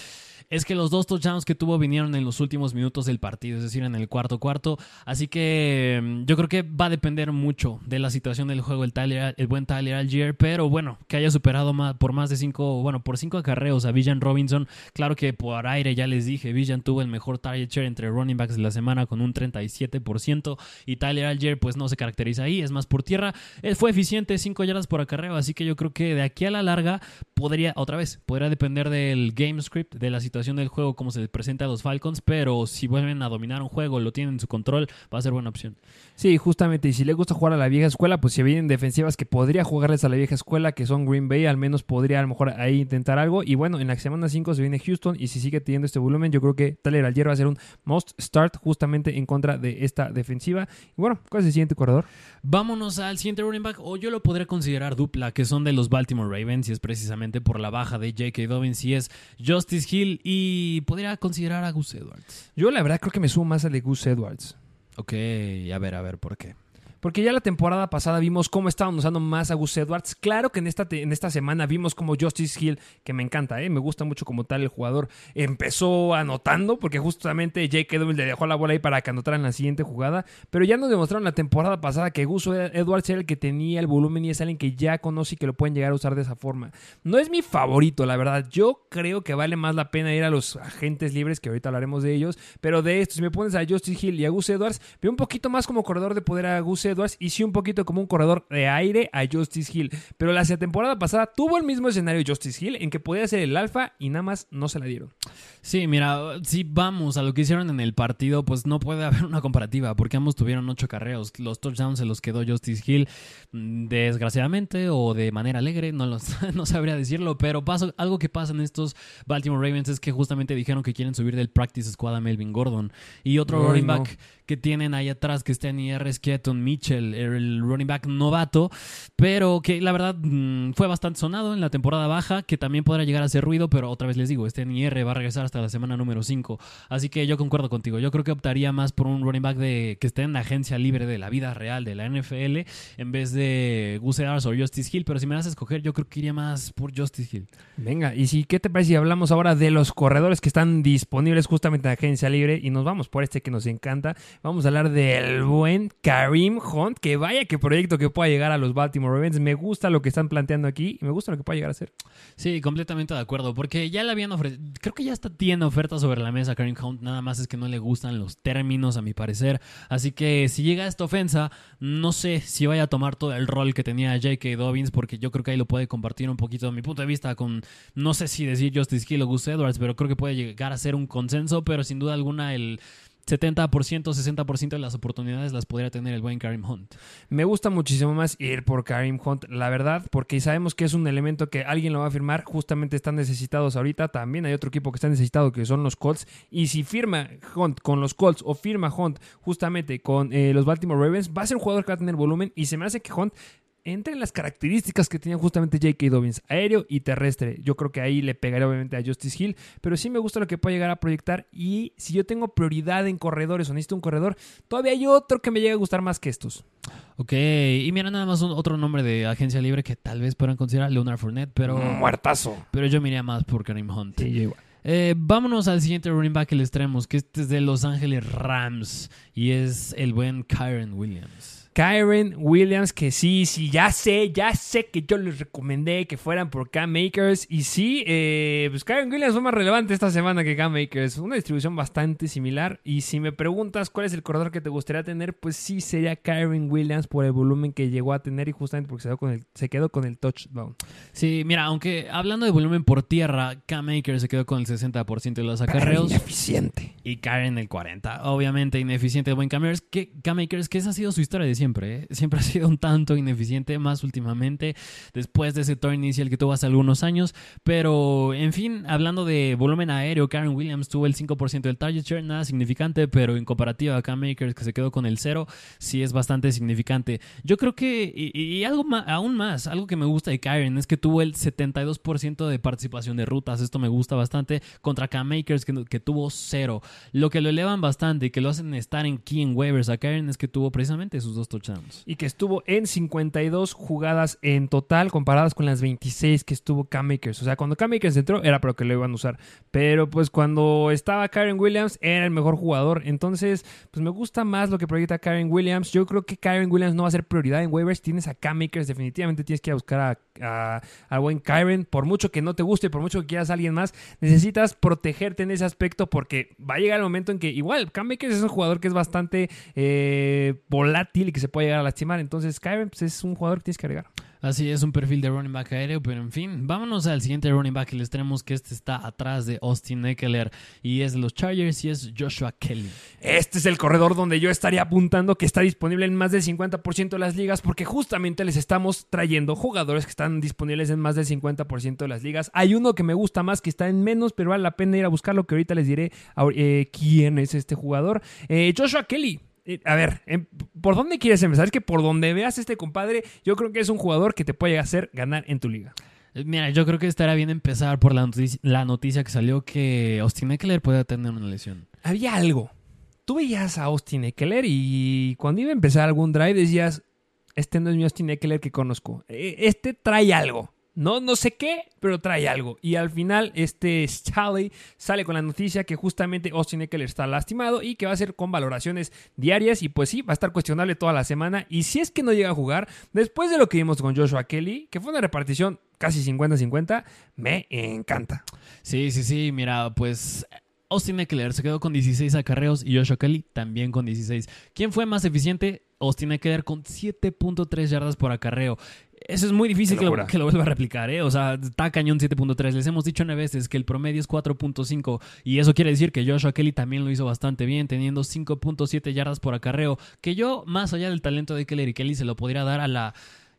es que los dos touchdowns que tuvo vinieron en los últimos minutos del partido, es decir, en el cuarto cuarto. Así que mm, yo creo que va a depender mucho de la situación del juego el, Tyler, el buen Tyler Algier, pero bueno, que haya superado por más de cinco, bueno, por cinco acarreos a Villan Robinson. Claro que por aire ya les dije, Villan tuvo el mejor target share entre running backs de la semana con un 37% y Tyler Algier pues no se caracteriza ahí, es más por tierra. Él fue eficiente, 5 yardas por acarreo, así que yo creo que de aquí a la larga podría, otra vez, podría depender del game script, de la situación del juego, cómo se les presenta a los Falcons, pero si vuelven a dominar un juego, lo tienen en su control, va a ser buena opción. Sí, justamente. Y si le gusta jugar a la vieja escuela, pues si vienen defensivas que podría jugarles a la vieja escuela, que son Green Bay, al menos podría a lo mejor ahí intentar algo. Y bueno, en la semana 5 se viene Houston y si sigue teniendo este volumen, yo creo que Tyler Algier va a ser un must start justamente en contra de esta defensiva. Y bueno, ¿cuál es el siguiente corredor? Vámonos al siguiente running back, o yo lo podría considerar dupla, que son de los Baltimore Ravens, y es precisamente por la baja de J.K. Dobbins, y es Justice Hill, y podría considerar a Gus Edwards. Yo la verdad creo que me sumo más al de Gus Edwards. Ok, a ver, a ver, ¿por qué? Porque ya la temporada pasada vimos cómo estaban usando más a Gus Edwards. Claro que en esta, en esta semana vimos como Justice Hill, que me encanta, ¿eh? me gusta mucho como tal el jugador, empezó anotando, porque justamente Jake Edwards le dejó la bola ahí para que anotara en la siguiente jugada. Pero ya nos demostraron la temporada pasada que Gus Edwards era el que tenía el volumen y es alguien que ya conoce y que lo pueden llegar a usar de esa forma. No es mi favorito, la verdad. Yo creo que vale más la pena ir a los agentes libres, que ahorita hablaremos de ellos. Pero de esto, si me pones a Justice Hill y a Gus Edwards, veo un poquito más como corredor de poder a Gus Edwards y sí un poquito como un corredor de aire a Justice Hill. Pero la temporada pasada tuvo el mismo escenario Justice Hill en que podía ser el alfa y nada más no se la dieron. Sí, mira, si vamos a lo que hicieron en el partido, pues no puede haber una comparativa porque ambos tuvieron ocho carreos. Los touchdowns se los quedó Justice Hill mm, desgraciadamente o de manera alegre, no, los, no sabría decirlo, pero paso, algo que pasa en estos Baltimore Ravens es que justamente dijeron que quieren subir del practice squad a Melvin Gordon y otro running no. back que tienen ahí atrás que está en IR es Keaton Mitchell, el running back novato, pero que la verdad mm, fue bastante sonado en la temporada baja, que también podrá llegar a hacer ruido, pero otra vez les digo, este en IR va a regresar hasta la semana número 5, así que yo concuerdo contigo, yo creo que optaría más por un running back de que esté en la agencia libre de la vida real de la NFL en vez de Gus Edwards o Justice Hill, pero si me das a escoger, yo creo que iría más por Justice Hill. Venga, y si, ¿qué te parece si hablamos ahora de los corredores que están disponibles justamente en agencia libre? Y nos vamos por este que nos encanta. Vamos a hablar del buen Karim Que vaya que proyecto que pueda llegar a los Baltimore Ravens. Me gusta lo que están planteando aquí y me gusta lo que pueda llegar a ser. Sí, completamente de acuerdo, porque ya le habían ofrecido, creo que ya está tiene ofertas sobre la mesa Kareem Hunt, nada más es que no le gustan los términos a mi parecer, así que si llega esta ofensa, no sé si vaya a tomar todo el rol que tenía J.K. Dobbins, porque yo creo que ahí lo puede compartir un poquito de mi punto de vista con, no sé si decir Justice Hill o Gus Edwards, pero creo que puede llegar a ser un consenso, pero sin duda alguna el 70%, 60% de las oportunidades las podría tener el buen Kareem Hunt. Me gusta muchísimo más ir por Karim Hunt, la verdad, porque sabemos que es un elemento que alguien lo va a firmar. Justamente están necesitados ahorita. También hay otro equipo que está necesitado, que son los Colts. Y si firma Hunt con los Colts o firma Hunt justamente con eh, los Baltimore Ravens, va a ser un jugador que va a tener volumen. Y se me hace que Hunt entre en las características que tenía justamente J.K. Dobbins, aéreo y terrestre. Yo creo que ahí le pegaría obviamente a Justice Hill, pero sí me gusta lo que puede llegar a proyectar. Y si yo tengo prioridad en corredores o necesito un corredor, todavía hay otro que me llega a gustar más que estos. Ok, y mira nada más un- otro nombre de agencia libre que tal vez puedan considerar Leonard Fournette, pero, Muertazo. pero yo me iría más por Kareem Hunt. Sí, yo igual. Eh, vámonos al siguiente running back que les traemos, que este es de Los Ángeles Rams y es el buen Kyron Williams. Kyron Williams, que sí, sí, ya sé, ya sé que yo les recomendé que fueran por Cam Makers. Y sí, eh, pues Kyron Williams fue más relevante esta semana que Cam Makers. Una distribución bastante similar. Y si me preguntas cuál es el corredor que te gustaría tener, pues sí sería Kyron Williams por el volumen que llegó a tener y justamente porque se quedó con el, se quedó con el touchdown. Sí, mira, aunque hablando de volumen por tierra, Cam Akers se quedó con el 60% de los acarreos Ineficiente. y Karen el 40%. Obviamente ineficiente el buen Cam Akers, que, Cam Akers, que esa ha sido su historia de siempre. ¿eh? Siempre ha sido un tanto ineficiente, más últimamente, después de ese turn inicial que tuvo hace algunos años. Pero, en fin, hablando de volumen aéreo, Karen Williams tuvo el 5% del target share, nada significante, pero en comparativa a Cam Akers, que se quedó con el 0, sí es bastante significante. Yo creo que, y, algo ma- aún más, algo que me gusta de Karen es que tuvo el 72% de participación de rutas. Esto me gusta bastante. Contra Cam Akers, que, que tuvo 0. Lo que lo elevan bastante y que lo hacen estar en key en waivers a Karen es que tuvo precisamente sus dos touchdowns. Y que estuvo en 52 jugadas en total comparadas con las 26 que estuvo Cam Akers. O sea, cuando Cam Akers entró era para que lo iban a usar. Pero pues cuando estaba Karen Williams era el mejor jugador. Entonces, pues me gusta más lo que proyecta Karen Williams. Yo creo que Karen Williams no va a ser prioridad en waivers. Tienes a Cam Akers, definitivamente tienes que ir a buscar a, a- al buen Karen. Por mucho que no te guste, por mucho que quieras a alguien más, necesitas protegerte en ese aspecto porque va a llegar el momento en que igual Cam Akers es un jugador que es bastante eh, volátil y que se puede llegar a lastimar. Entonces, Kyren pues, es un jugador que tienes que agregar. Así es, un perfil de running back aéreo, pero en fin, vámonos al siguiente running back y les tenemos que este está atrás de Austin Eckler y es de los Chargers y es Joshua Kelly. Este es el corredor donde yo estaría apuntando que está disponible en más del 50% de las ligas porque justamente les estamos trayendo jugadores que están disponibles en más del 50% de las ligas. Hay uno que me gusta más que está en menos, pero vale la pena ir a buscarlo que ahorita les diré eh, quién es este jugador. Eh, Joshua Kelly a ver, em, ¿por dónde quieres empezar? Es que por donde veas este compadre, yo creo que es un jugador que te puede hacer ganar en tu liga. Eh, mira, yo creo que estaría bien empezar por la noticia, la noticia que salió que Austin Eckler puede tener una lesión. Había algo. Tú veías a Austin Eckler y cuando iba a empezar algún drive decías, este no es mi Austin Eckler que conozco. E, este trae algo. No, no sé qué, pero trae algo. Y al final, este Charlie sale con la noticia que justamente Austin Eckler está lastimado y que va a ser con valoraciones diarias. Y pues sí, va a estar cuestionable toda la semana. Y si es que no llega a jugar, después de lo que vimos con Joshua Kelly, que fue una repartición casi 50-50, me encanta. Sí, sí, sí. Mira, pues Austin Eckler se quedó con 16 acarreos y Joshua Kelly también con 16. ¿Quién fue más eficiente? Austin Eckler con 7.3 yardas por acarreo. Eso es muy difícil que lo, vuelva a replicar, ¿eh? O sea, está cañón 7.3. Les hemos dicho nueve veces que el promedio es 4.5 y eso quiere decir que Joshua Kelly también lo hizo bastante bien, teniendo 5.7 yardas por acarreo, que yo, más allá del talento de Keller y Kelly, se lo podría dar a la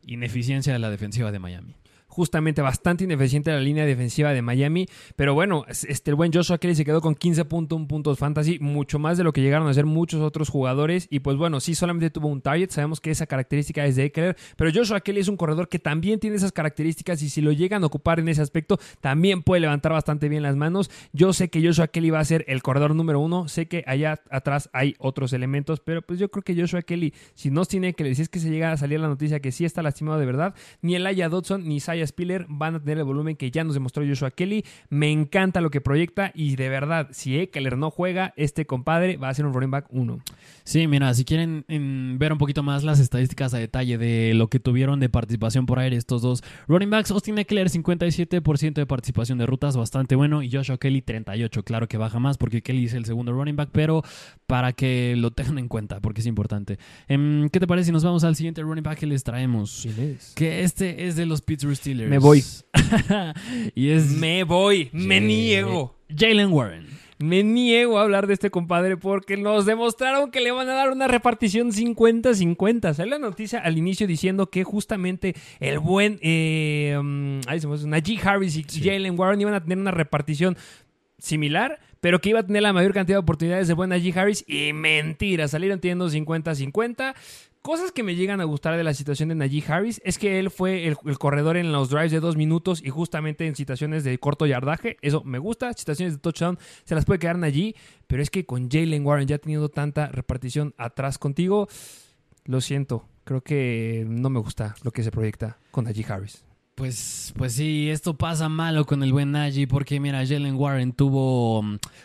ineficiencia de la defensiva de Miami justamente bastante ineficiente la línea defensiva de Miami. Pero bueno, este, el buen Joshua Kelly se quedó con 15.1 puntos fantasy, mucho más de lo que llegaron a hacer muchos otros jugadores. Y pues bueno, sí, solamente tuvo un target. Sabemos que esa característica es de Eckler, pero Joshua Kelly es un corredor que también tiene esas características y si lo llegan a ocupar en ese aspecto, también puede levantar bastante bien las manos. Yo sé que Joshua Kelly va a ser el corredor número uno. Sé que allá atrás hay otros elementos, pero pues yo creo que Joshua Kelly, si no tiene que si es que se llega a salir la noticia que sí está lastimado de verdad, ni el Aya Dodson ni Saya Spiller van a tener el volumen que ya nos demostró Joshua Kelly. Me encanta lo que proyecta y de verdad, si Eckler no juega, este compadre va a ser un running back 1. Sí, mira, si quieren ver un poquito más las estadísticas a detalle de lo que tuvieron de participación por aire estos dos running backs, Austin Eckler 57% de participación de rutas, bastante bueno, y Joshua Kelly 38%. Claro que baja más porque Kelly es el segundo running back, pero para que lo tengan en cuenta porque es importante. Em, ¿Qué te parece si nos vamos al siguiente running back que les traemos? Que este es de los Pittsburgh Steelers. Me voy. y es. Me voy, me niego. Jalen Warren. Me niego a hablar de este compadre porque nos demostraron que le van a dar una repartición 50-50. Sale la noticia al inicio diciendo que justamente el buen eh, um, Najee Harris y Jalen Warren iban a tener una repartición similar, pero que iba a tener la mayor cantidad de oportunidades de buen Najee Harris. Y mentira, salieron teniendo 50-50. Cosas que me llegan a gustar de la situación de Najee Harris es que él fue el, corredor en los drives de dos minutos y justamente en situaciones de corto yardaje. Eso me gusta. Situaciones de touchdown se las puede quedar Najee. Pero es que con Jalen Warren ya teniendo tanta repartición atrás contigo, lo siento. Creo que no me gusta lo que se proyecta con Najee Harris. Pues, pues sí, esto pasa malo con el buen Najee porque mira, Jalen Warren tuvo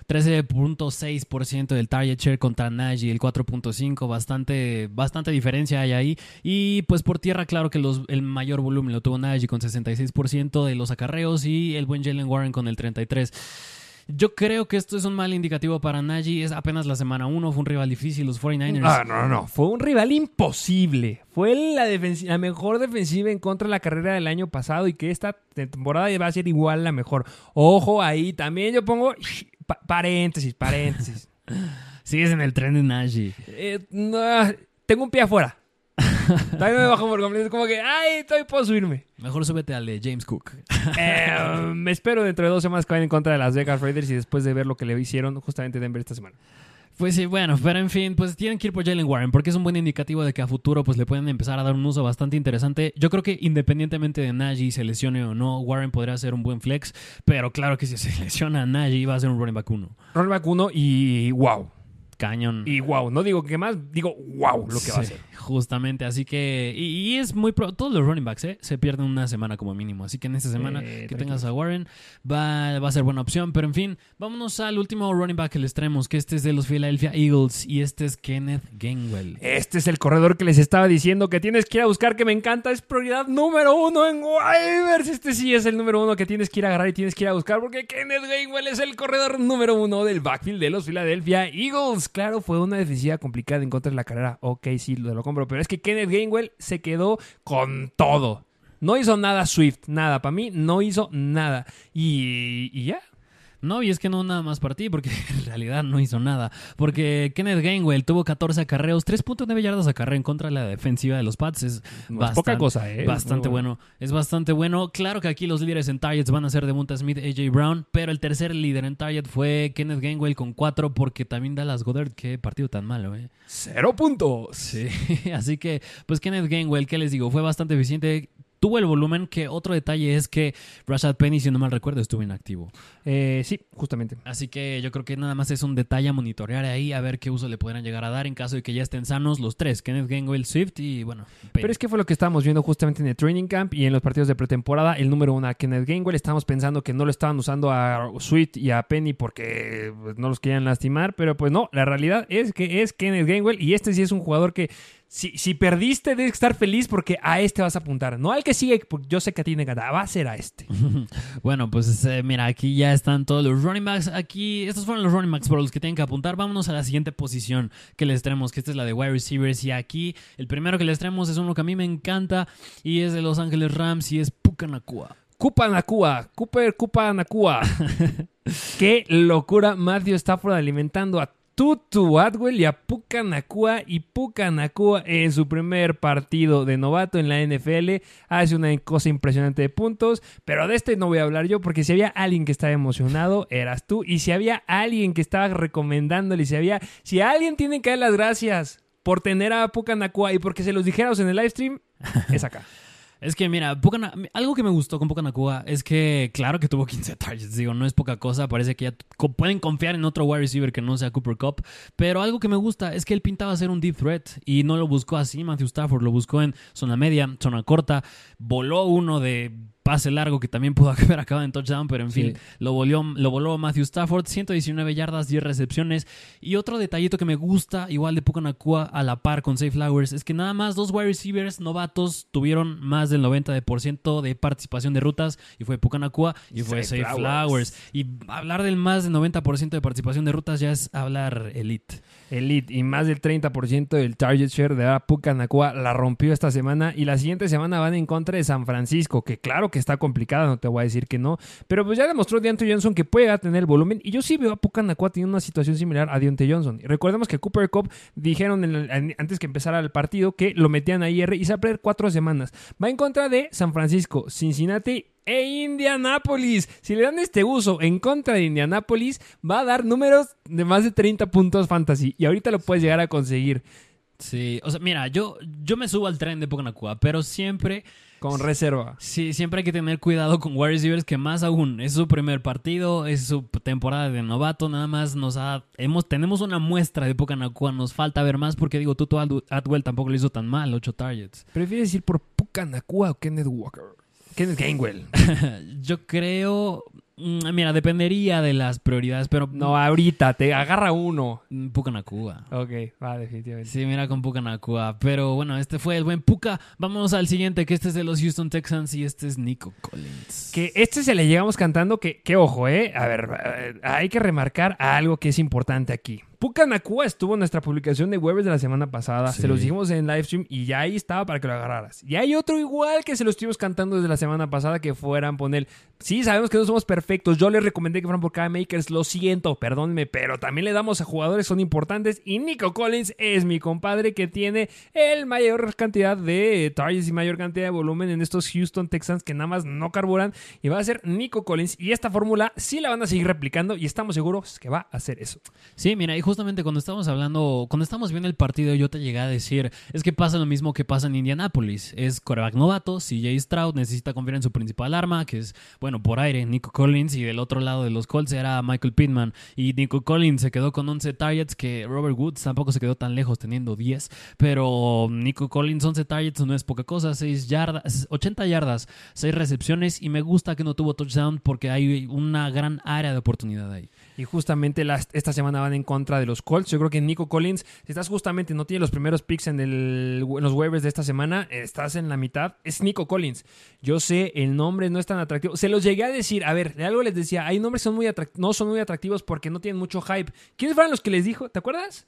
13.6% mm, del target share contra Najee, el 4.5, bastante, bastante diferencia hay ahí. Y pues por tierra, claro que los, el mayor volumen lo tuvo Najee con 66% de los acarreos y el buen Jalen Warren con el 33%. Yo creo que esto es un mal indicativo para Najee. Es apenas la semana 1, fue un rival difícil, los 49ers. Ah, no, no, no. Fue un rival imposible. Fue la, la mejor defensiva en contra de la carrera del año pasado y que esta temporada va a ser igual la mejor. Ojo ahí, también yo pongo paréntesis, paréntesis. Sigues en el tren de Najee. Eh, tengo un pie afuera. También me bajo por completo. Es como que, ay, todavía puedo subirme. Mejor súbete al de James Cook. Eh, me espero dentro de dos semanas que vayan en contra de las Vegas Raiders y después de ver lo que le hicieron justamente Denver esta semana. Pues sí, bueno, pero en fin, pues tienen que ir por Jalen Warren porque es un buen indicativo de que a futuro pues le pueden empezar a dar un uso bastante interesante. Yo creo que independientemente de Najee se lesione o no, Warren podría ser un buen flex, pero claro que si se lesiona a Najee va a ser un running back 1. Running back 1 y wow, cañón. Y wow, no digo que más, digo wow lo que va a ser. Justamente, así que. Y, es muy. Pro, todos los running backs, ¿eh? Se pierden una semana como mínimo. Así que en esta semana que tengas a Warren va, va, a ser buena opción. Pero en fin, vámonos al último running back que les traemos, que este es de los Philadelphia Eagles y este es Kenneth Gainwell. Este es el corredor que les estaba diciendo que tienes que ir a buscar, que me encanta. Es prioridad número uno en waivers. Este sí es el número uno que tienes que ir a agarrar y tienes que ir a buscar, porque Kenneth Gainwell es el corredor número uno del backfield de los Philadelphia Eagles claro, fue una defensiva complicada en contra de la carrera. Ok, sí, lo, lo compro. Pero es que Kenneth Gainwell se quedó con todo. No hizo nada Swift, nada. Para mí no hizo nada. Y, y ya. No, y es que no nada más para ti, porque en realidad no hizo nada. Porque Kenneth Gainwell tuvo 14 acarreos, 3.9 yardas a carrera en contra de la defensiva de los Pats. Es, No es poca cosa, ¿eh? Bastante bueno. Es bastante bueno. Claro que aquí los líderes en targets van a ser Devonta Smith, AJ Brown, pero el tercer líder en target fue Kenneth Gainwell con 4, porque también Dallas Goddard, qué partido tan malo, ¿eh? Cero puntos. Sí, así que, pues Kenneth Gainwell, ¿qué les digo? Fue bastante eficiente. Tuvo el volumen, que otro detalle es que Rashad Penny, si no mal recuerdo, estuvo inactivo. Eh, sí, justamente. Así que yo creo que nada más es un detalle a monitorear ahí, a ver qué uso le podrán llegar a dar en caso de que ya estén sanos los tres, Kenneth Gainwell, Swift y bueno. Penny. Pero es que fue lo que estábamos viendo justamente en el training camp y en los partidos de pretemporada. El número uno a Kenneth Gainwell. Estábamos pensando que no lo estaban usando a Sweet y a Penny porque pues, no los querían lastimar. Pero pues no, la realidad es que es Kenneth Gainwell y este sí es un jugador que si, si perdiste debes estar feliz porque a este vas a apuntar. No al que sigue, porque yo sé que a ti te encanta. Va a ser a este. Bueno, pues eh, mira, aquí ya están todos los running backs. Aquí, estos fueron los running backs por los que tienen que apuntar. Vámonos a la siguiente posición que les traemos, que esta es la de wide receivers. Y aquí, el primero que les traemos es uno que a mí me encanta y es de Los Ángeles Rams y es Puka Nakua. Cupa Nakua, Cooper Cupa Nakua. Qué locura Matthew Stafford alimentando a Tutu Atwell y a Puka Nakua. Y Puka Nakua en su primer partido de novato en la NFL hace una cosa impresionante de puntos. Pero de este no voy a hablar yo porque si había alguien que estaba emocionado, eras tú. Y si había alguien que estaba recomendándole, si había, si alguien tiene que dar las gracias por tener a Puka Nakua y porque se los dijéramos en el live stream, es acá. Es que, mira, algo que me gustó con Puka Nakua es que, claro que tuvo 15 targets, digo, no es poca cosa, parece que ya pueden confiar en otro wide receiver que no sea Cooper Cup, pero algo que me gusta es que él pintaba ser un deep threat y no lo buscó así Matthew Stafford, lo buscó en zona media, zona corta, voló uno de pase largo que también pudo haber acabado en touchdown, pero en Sí. fin, lo voló, lo voló Matthew Stafford, 119 yardas, 10 recepciones. Y otro detallito que me gusta, igual de Puka Nakua a la par con Safe Flowers, es que nada más dos wide receivers novatos tuvieron más del 90% de participación de rutas, y fue Puka Nakua y fue Safe Safe Flowers. Flowers. Y hablar del más del 90% de participación de rutas ya es hablar elite. Elite y más del 30% del target share de Puka Nakua la rompió esta semana y la siguiente semana van en contra de San Francisco, que claro que está complicada, no te voy a decir que no, pero pues ya demostró Deontay Johnson que puede tener el volumen y yo sí veo a Puka Nakua teniendo una situación similar a Deontay Johnson. Y recordemos que Cooper Cup dijeron en el- antes que empezara el partido que lo metían a IR y se va a perder cuatro semanas. Va en contra de San Francisco, Cincinnati e Indianapolis. Si le dan este uso en contra de Indianapolis, va a dar números de más de 30 puntos fantasy. Y ahorita lo puedes llegar a conseguir Sí, o sea, mira, yo, yo me subo al tren de Puka Nakua, pero siempre con reserva. Sí, siempre hay que tener cuidado con wide receivers, que más aún es su primer partido, es su temporada de novato, nada más nos ha, hemos, tenemos una muestra de Puka Nakua, nos falta ver más porque digo, Tuto Atwell tampoco lo hizo tan mal, 8 targets. ¿Prefieres ir por Puka Nakua o Kenneth Walker? Kenneth Gainwell. Yo creo, mm, mira, dependería de las prioridades, pero No, ahorita, te agarra uno. mm, Puka Nakua. Ok, va, definitivamente. Sí, mira con Puka Nakua. Pero bueno, este fue el buen Puka. Vámonos al siguiente, que este es de los Houston Texans y este es Nico Collins. Que este se le llegamos cantando que, que ojo, eh. A ver, eh, hay que remarcar algo que es importante aquí. Puka Nakua estuvo en nuestra publicación de Webbers de la semana pasada. Sí. Se los dijimos en live stream y ya ahí estaba para que lo agarraras. Y hay otro igual que se lo estuvimos cantando desde la semana pasada que fueran poner. Sí, sabemos que no somos perfectos. Yo les recomendé que fueran por cada Makers. Lo siento, perdónenme, pero también le damos a jugadores que son importantes. Y Nico Collins es mi compadre que tiene el mayor cantidad de targets y mayor cantidad de volumen en estos Houston Texans que nada más no carburan. Y va a ser Nico Collins. Y esta fórmula sí la van a seguir replicando y estamos seguros que va a hacer eso. Sí, mira, y justamente cuando estábamos hablando, cuando estábamos viendo el partido, yo te llegué a decir, es que pasa lo mismo que pasa en Indianapolis. Es coreback novato, CJ Stroud necesita confiar en su principal arma, que es, bueno, por aire, Nico Collins, y del otro lado de los Colts era Michael Pittman. Y Nico Collins se quedó con 11 targets, que Robert Woods tampoco se quedó tan lejos, teniendo 10. Pero Nico Collins, 11 targets no es poca cosa, 6 yardas, 80 yardas, 6 recepciones, y me gusta que no tuvo touchdown porque hay una gran área de oportunidad ahí. Y justamente las- esta semana van en contra de los Colts. Yo creo que Nico Collins, si estás justamente, no tiene los primeros picks en, el- en los waivers de esta semana, estás en la mitad, es Nico Collins. Yo sé, el nombre no es tan atractivo. Se los llegué a decir, a ver, de algo les decía, hay nombres que son muy no son muy atractivos porque no tienen mucho hype. ¿Quiénes fueron los que les dijo? ¿Te acuerdas?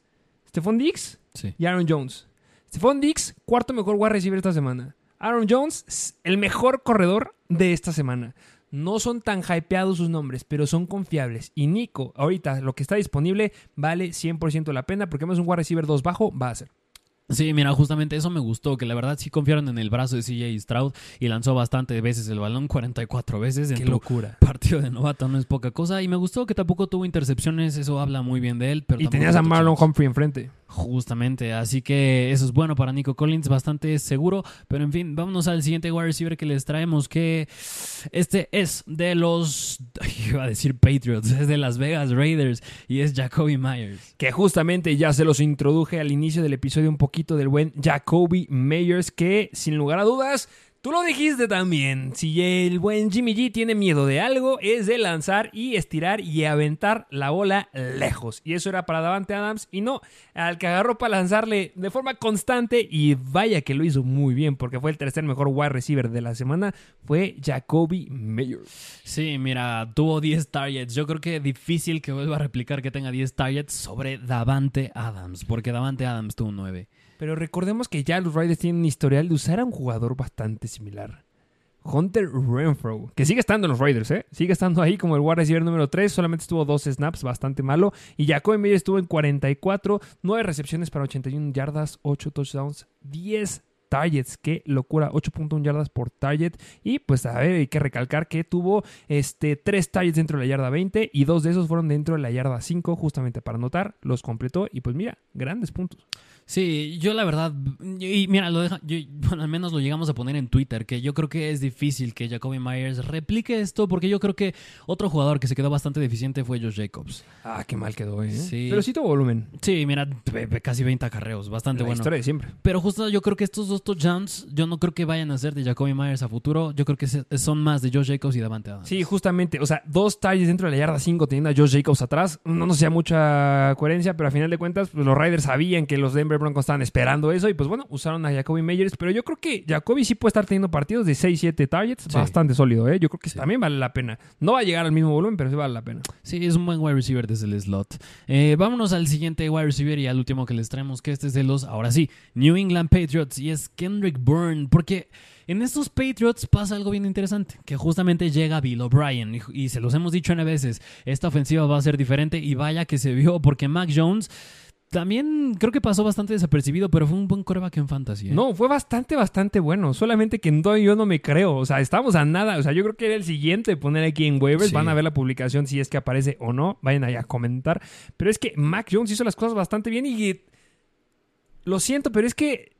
Stephon Diggs Sí. y Aaron Jones. Stephon Diggs, cuarto mejor wide receiver esta semana. Aaron Jones, el mejor corredor de esta semana. No son tan hypeados sus nombres, pero son confiables. Y Nico, ahorita lo que está disponible vale 100% la pena porque es un wide receiver 2 bajo, va a ser. Sí, mira, justamente eso me gustó, que la verdad sí confiaron en el brazo de CJ Stroud y lanzó bastante veces el balón, 44 veces en Qué locura. partido de novato, no es poca cosa. Y me gustó que tampoco tuvo intercepciones, eso habla muy bien de él. Pero Y tenías a Marlon. Humphrey enfrente. Justamente, así que eso es bueno para Nico Collins, bastante seguro. Pero en fin, vámonos al siguiente wide receiver que les traemos, que este es de los, iba a decir Patriots, es de Las Vegas Raiders y es Jacoby Myers. que justamente ya se los introduje al inicio del episodio un poquito del buen Jacoby Meyers, que sin lugar a dudas, tú lo dijiste también, si el buen Jimmy G tiene miedo de algo, es de lanzar y estirar y aventar la bola lejos. Y eso era para Davante Adams, y no, al que agarró para lanzarle de forma constante, y vaya que lo hizo muy bien, porque fue el tercer mejor wide receiver de la semana, fue Jacoby Meyers. Sí, mira, tuvo 10 targets. Yo creo que difícil que vuelva a replicar que tenga 10 targets sobre Davante Adams, porque Davante Adams tuvo 9. Pero recordemos que ya los Raiders tienen un historial de usar a un jugador bastante similar. Hunter Renfro, que sigue estando en los Raiders, ¿eh? Sigue estando ahí como el wide receiver número 3, solamente estuvo dos snaps, bastante malo. Y Jacoby Meyer estuvo en 44, 9 recepciones para 81 yardas, 8 touchdowns, 10 targets. Qué locura, 8.1 yardas por target. Y pues a ver, hay que recalcar que tuvo este, 3 targets dentro de la yarda 20 y dos de esos fueron dentro de la yarda 5, justamente para anotar, los completó. Y pues mira, grandes puntos. Sí, yo la verdad, y mira, lo deja, yo- bueno, al menos lo llegamos a poner en Twitter, que yo creo que es difícil que Jacoby Myers replique esto, porque yo creo que otro jugador que se quedó bastante deficiente fue Josh Jacobs. Ah, qué mal quedó, ¿eh? Sí. Pero sí tuvo volumen. Sí, mira, casi 20 acarreos, bastante La bueno. historia de siempre. Pero justo yo creo que estos dos touchdowns, yo no creo que vayan a ser de Jacoby Myers a futuro, yo creo que son más de Josh Jacobs y Davante Adams. Sí, justamente. O sea, dos talles dentro de la yarda 5 teniendo a Josh Jacobs atrás. No nos hacía mucha coherencia, pero a final de cuentas, pues, los Riders sabían que los Denver Broncos estaban esperando eso y pues bueno, usaron a Jacoby Meyers. Pero yo creo que Jacoby sí puede estar teniendo partidos de 6-7 targets. Sí. Bastante sólido, ¿eh? Yo creo que Sí. también vale la pena. No va a llegar al mismo volumen, pero sí vale la pena. Sí, es un buen wide receiver desde el slot. Eh, vámonos al siguiente wide receiver y al último que les traemos, que este es de los, ahora sí, New England Patriots y es Kendrick Bourne, porque en estos Patriots pasa algo bien interesante, que justamente llega Bill O'Brien y, y se los hemos dicho N veces, esta ofensiva va a ser diferente y vaya que se vio porque Mac Jones también creo que pasó bastante desapercibido, pero fue un buen coreback en fantasy. ¿eh? No, fue bastante, bastante bueno. Solamente que no, yo no me creo. O sea, estamos a nada. O sea, yo creo que era el siguiente poner aquí en waivers. Sí. Van a ver la publicación si es que aparece o no. Vayan ahí a comentar. Pero es que Mac Jones hizo las cosas bastante bien y... Lo siento, pero es que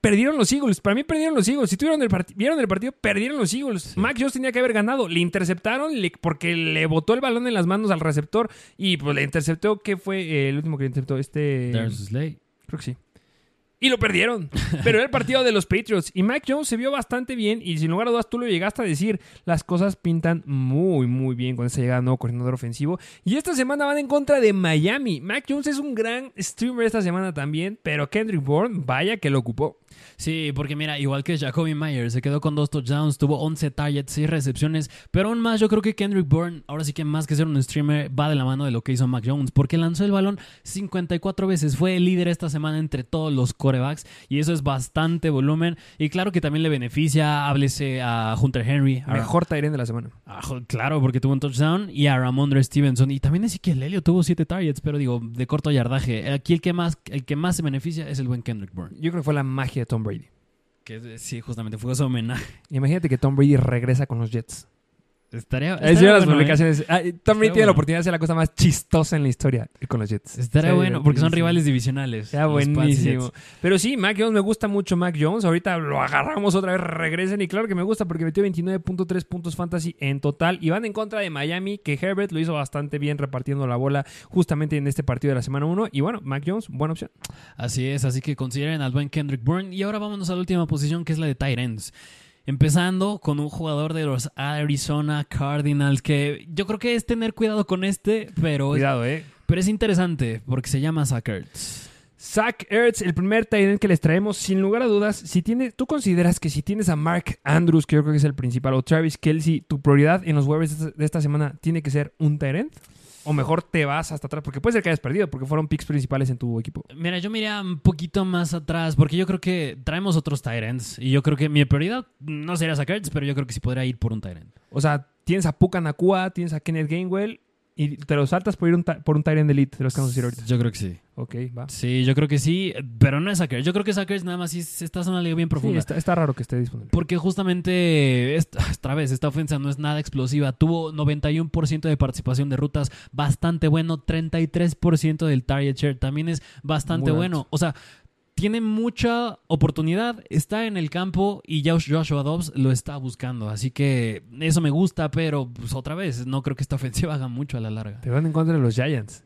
perdieron los Eagles. Para mí perdieron los Eagles. Si tuvieron el vieron el partido, perdieron los Eagles. Sí. Mac Jones tenía que haber ganado. Le interceptaron le- porque le botó el balón en las manos al receptor y pues le interceptó. ¿Qué fue eh, el último que le interceptó? Este... Darius Slay. Creo que sí. Y lo perdieron. Pero era el partido de los Patriots. Y Mac Jones se vio bastante bien. Y sin lugar a dudas, tú lo llegaste a decir. Las cosas pintan muy, muy bien con esa llegada de nuevo coordinador ofensivo. Y esta semana van en contra de Miami. Mac Jones es un gran streamer esta semana también. Pero Kendrick Bourne, vaya que lo ocupó. Sí, porque mira, igual que Jacoby Myers, se quedó con dos touchdowns, tuvo 11 targets, 6 recepciones, pero aún más yo creo que Kendrick Bourne, ahora sí que más que ser un streamer, va de la mano de lo que hizo Mac Jones, porque lanzó el balón 54 veces, fue el líder esta semana entre todos los corebacks, y eso es bastante volumen, y claro que también le beneficia, háblese a Hunter Henry, a- Mejor Tyrion de la semana. a- claro, porque tuvo un touchdown, y a Ramondre Stevenson, y también Ezequiel Elliott tuvo 7 targets, pero digo, de corto yardaje, aquí el que más, el que más se beneficia es el buen Kendrick Bourne, Yo creo que fue la magia de Tom Brady. que sí, justamente fue su homenaje. Imagínate que Tom Brady regresa con los Jets. Estaría, estaría sí, las bueno, ¿eh? publicaciones. Ah, Tom Brady Estaría tiene la oportunidad de hacer la cosa más chistosa en la historia con los Jets. Estaría bueno, porque son rivales divisionales. Está buenísimo. Pero sí, Mac Jones, me gusta mucho Mac Jones. Ahorita lo agarramos otra vez, regresen. Y claro que me gusta porque metió 29.3 puntos fantasy en total. Y van en contra de Miami, que Herbert lo hizo bastante bien repartiendo la bola justamente en este partido de la semana 1. Y bueno, Mac Jones, buena opción. Así es, así que consideren al buen Kendrick Bourne. Y ahora vámonos a la última posición, que es la de ends. Empezando con un jugador de los Arizona Cardinals, que yo creo que es tener cuidado con este, pero Cuidado, eh. Pero es interesante porque se llama Zach Ertz. Zach Ertz, el primer tight end que les traemos, sin lugar a dudas, si tiene, tú consideras que si tienes a Mark Andrews, que yo creo que es el principal, o Travis Kelsey, tu prioridad en los waivers de esta semana tiene que ser un tight end? O mejor te vas hasta atrás, porque puede ser que hayas perdido, porque fueron picks principales en tu equipo. Mira, yo me iría un poquito más atrás, porque yo creo que traemos otros Tyrants. Y yo creo que mi prioridad no sería Ertz, pero yo creo que sí podría ir por un Tyrant. O sea, tienes a Puka Nakua, tienes a Kenneth Gainwell, y te lo saltas por ir un por un Tyrant Elite, te los que vamos a decir ahorita. Yo creo que sí. Ok, va. Sí, yo creo que sí, pero no es Zach Ertz. Yo creo que Zach Ertz nada más sí estás en una liga bien Sí, profunda. está, está raro que esté disponible. Porque justamente, esta, otra vez, esta ofensa no es nada explosiva. Tuvo 91% de participación de rutas, bastante bueno. 33% del target share también es bastante Muy bueno. alto. O sea, tiene mucha oportunidad, está en el campo y Josh- Joshua Dobbs lo está buscando. Así que eso me gusta, pero pues, otra vez, no creo que esta ofensiva haga mucho a la larga. Te van en contra de los Giants.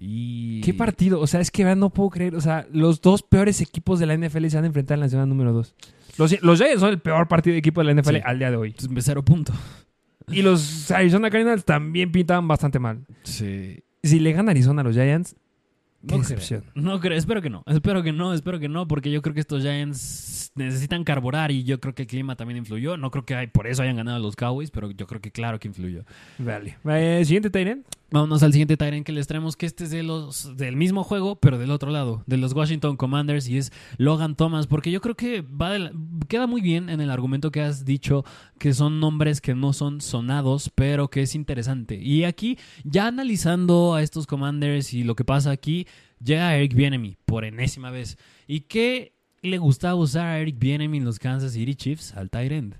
Y... ¿Qué partido? O sea, es que no puedo creer. O sea, los dos peores equipos de la NFL se van a enfrentar en la semana número 2. Los, los Giants son el peor partido de equipo de la NFL Sí. al día de hoy. Pues, Cero punto. Y los Arizona Cardinals también pintaban bastante mal. Sí. Si le gana Arizona a los Giants, No creo. No creo, espero que no. Espero que no, espero que no, porque yo creo que estos Giants necesitan carburar y yo creo que el clima también influyó. No creo que hay, por eso hayan ganado los Cowboys, pero yo creo que claro que influyó. Vale. Eh, siguiente Tyrant. Vámonos al siguiente Tyrant que les traemos, que este es de los del mismo juego, pero del otro lado, de los Washington Commanders, y es Logan Thomas, porque yo creo que va de la- queda muy bien en el argumento que has dicho, que son nombres que no son sonados, pero que es interesante. Y aquí, ya analizando a estos Commanders y lo que pasa aquí, llega Eric Bienemy por enésima vez. ¿Y qué le gustaba usar a Eric Bienemy en los Kansas City Chiefs? Al Tyrant.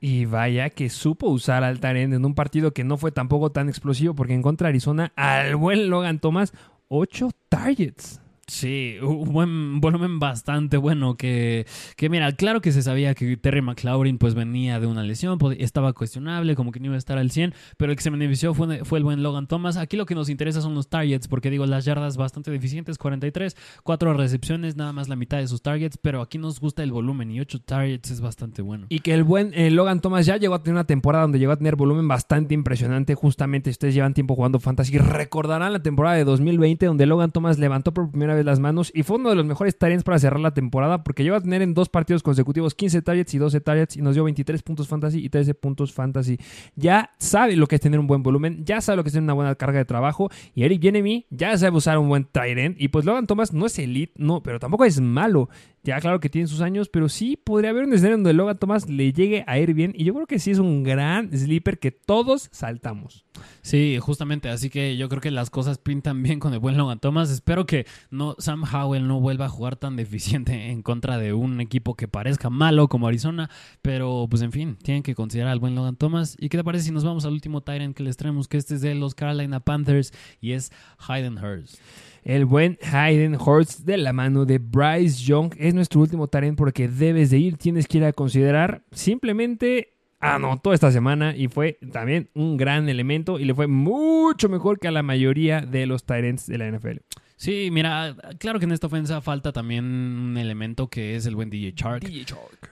Y vaya que supo usar al Tyrant en un partido que no fue tampoco tan explosivo, porque en contra de Arizona, al buen Logan Thomas, 8 targets. Sí, un buen volumen bastante bueno que, que mira, claro que se sabía que Terry McLaurin pues venía de una lesión, estaba cuestionable, como que no iba a estar al 100, pero el que se benefició fue, fue el buen Logan Thomas. Aquí lo que nos interesa son los targets, porque digo, las yardas bastante deficientes, 43, 4 recepciones, nada más la mitad de sus targets, pero aquí nos gusta el volumen y 8 targets es bastante bueno. Y que el buen eh, Logan Thomas ya llegó a tener una temporada donde llegó a tener volumen bastante impresionante. Justamente, ustedes llevan tiempo jugando Fantasy, recordarán la temporada de 2020 donde Logan Thomas levantó por primera vez las manos y fue uno de los mejores targets para cerrar la temporada porque llegó a tener en dos partidos consecutivos 15 targets y 12 targets y nos dio 23 puntos Fantasy y 13 puntos Fantasy. Ya sabe lo que es tener un buen volumen, ya sabe lo que es tener una buena carga de trabajo y Eric Bienemy ya sabe usar un buen tight end y pues Logan Thomas no es elite, no, pero tampoco es malo. Ya claro que tiene sus años, pero sí podría haber un escenario donde Logan Thomas le llegue a ir bien. Y yo creo que sí es un gran sleeper que todos saltamos. Sí, justamente, así que yo creo que las cosas pintan bien con el buen Logan Thomas. Espero que no Sam Howell no vuelva a jugar tan deficiente en contra de un equipo que parezca malo como Arizona, pero pues en fin, tienen que considerar al buen Logan Thomas. ¿Y qué te parece si nos vamos al último Tyrant que les traemos, que este es de los Carolina Panthers y es Hayden Hurst? El buen Hayden Hurst de la mano de Bryce Young es nuestro último talent porque debes de ir, tienes que ir a considerar. Simplemente anotó esta semana y fue también un gran elemento y le fue mucho mejor que a la mayoría de los Tyrants de la NFL. Sí, mira, claro que en esta ofensa falta también un elemento que es el buen DJ Chark.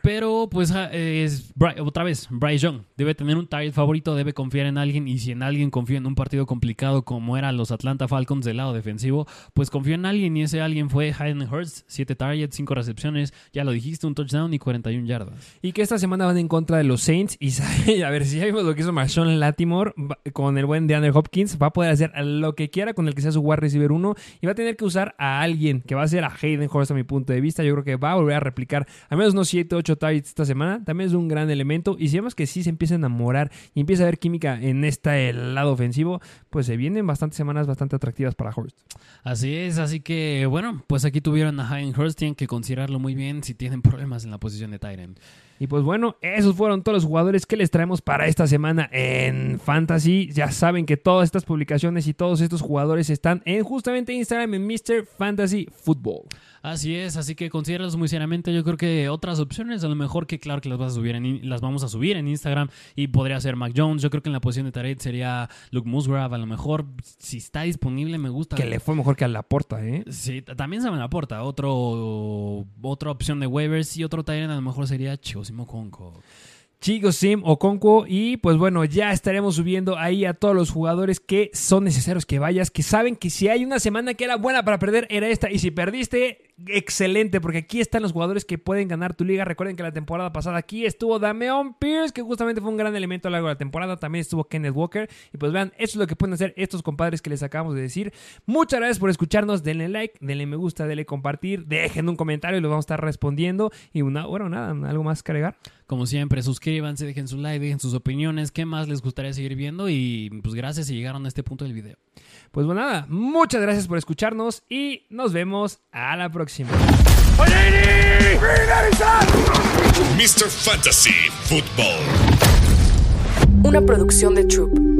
Pero pues es otra vez, Bryce Young debe tener un target favorito, debe confiar en alguien y si en alguien confía en un partido complicado como eran los Atlanta Falcons del lado defensivo, pues confía en alguien y ese alguien fue Hayden Hurst, 7 targets, 5 recepciones, ya lo dijiste, un touchdown y 41 yardas. Y que esta semana van en contra de los Saints. Y a ver, si ya vimos lo que hizo Marshawn Latimore con el buen DeAndre Hopkins, va a poder hacer lo que quiera con el que sea su wide receiver 1 y va tener que usar a alguien que va a ser a Hayden Hurst a mi punto de vista. Yo creo que va a volver a replicar al menos unos 7, 8 targets esta semana. También es un gran elemento. Y si vemos que sí se empieza a enamorar y empieza a haber química en este lado ofensivo, pues se vienen bastantes semanas bastante atractivas para Hurst. Así es, así que bueno, pues aquí tuvieron a Hayden Hurst, tienen que considerarlo muy bien si tienen problemas en la posición de Tyrant. Y pues bueno, esos fueron todos los jugadores que les traemos para esta semana en Fantasy. Ya saben que todas estas publicaciones y todos estos jugadores están en justamente Instagram en Mr. Fantasy Football. Así es, así que considéralos muy seriamente. Yo creo que otras opciones, a lo mejor que claro que las vas a subir en, las vamos a subir en Instagram y podría ser Mac Jones. Yo creo que en la posición de Target sería Luke Musgrave. A lo mejor, si está disponible, me gusta. Que le fue mejor que a la porta, ¿eh? Sí, también se me aporta. Otro, otra opción de waivers y otro Tyrant a lo mejor sería Chosimo Conco. Chico Sim o Conquo. Y pues bueno, ya estaremos subiendo ahí a todos los jugadores que son necesarios que vayas, que saben que si hay una semana que era buena para perder, era esta. Y si perdiste, excelente, porque aquí están los jugadores que pueden ganar tu liga. Recuerden que la temporada pasada aquí estuvo Dameon Pierce, que justamente fue un gran elemento a lo largo de la temporada. También estuvo Kenneth Walker. Y pues vean, eso es lo que pueden hacer estos compadres que les acabamos de decir. Muchas gracias por escucharnos. Denle like, denle me gusta, denle compartir, dejen un comentario y lo vamos a estar respondiendo. Y una, bueno, nada, algo más que agregar. Como siempre, suscríbanse, dejen su like, dejen sus opiniones, qué más les gustaría seguir viendo y pues gracias si llegaron a este punto del video. Pues bueno, nada, muchas gracias por escucharnos y nos vemos a la próxima. Mr. Fantasy Football. Una producción de Troop.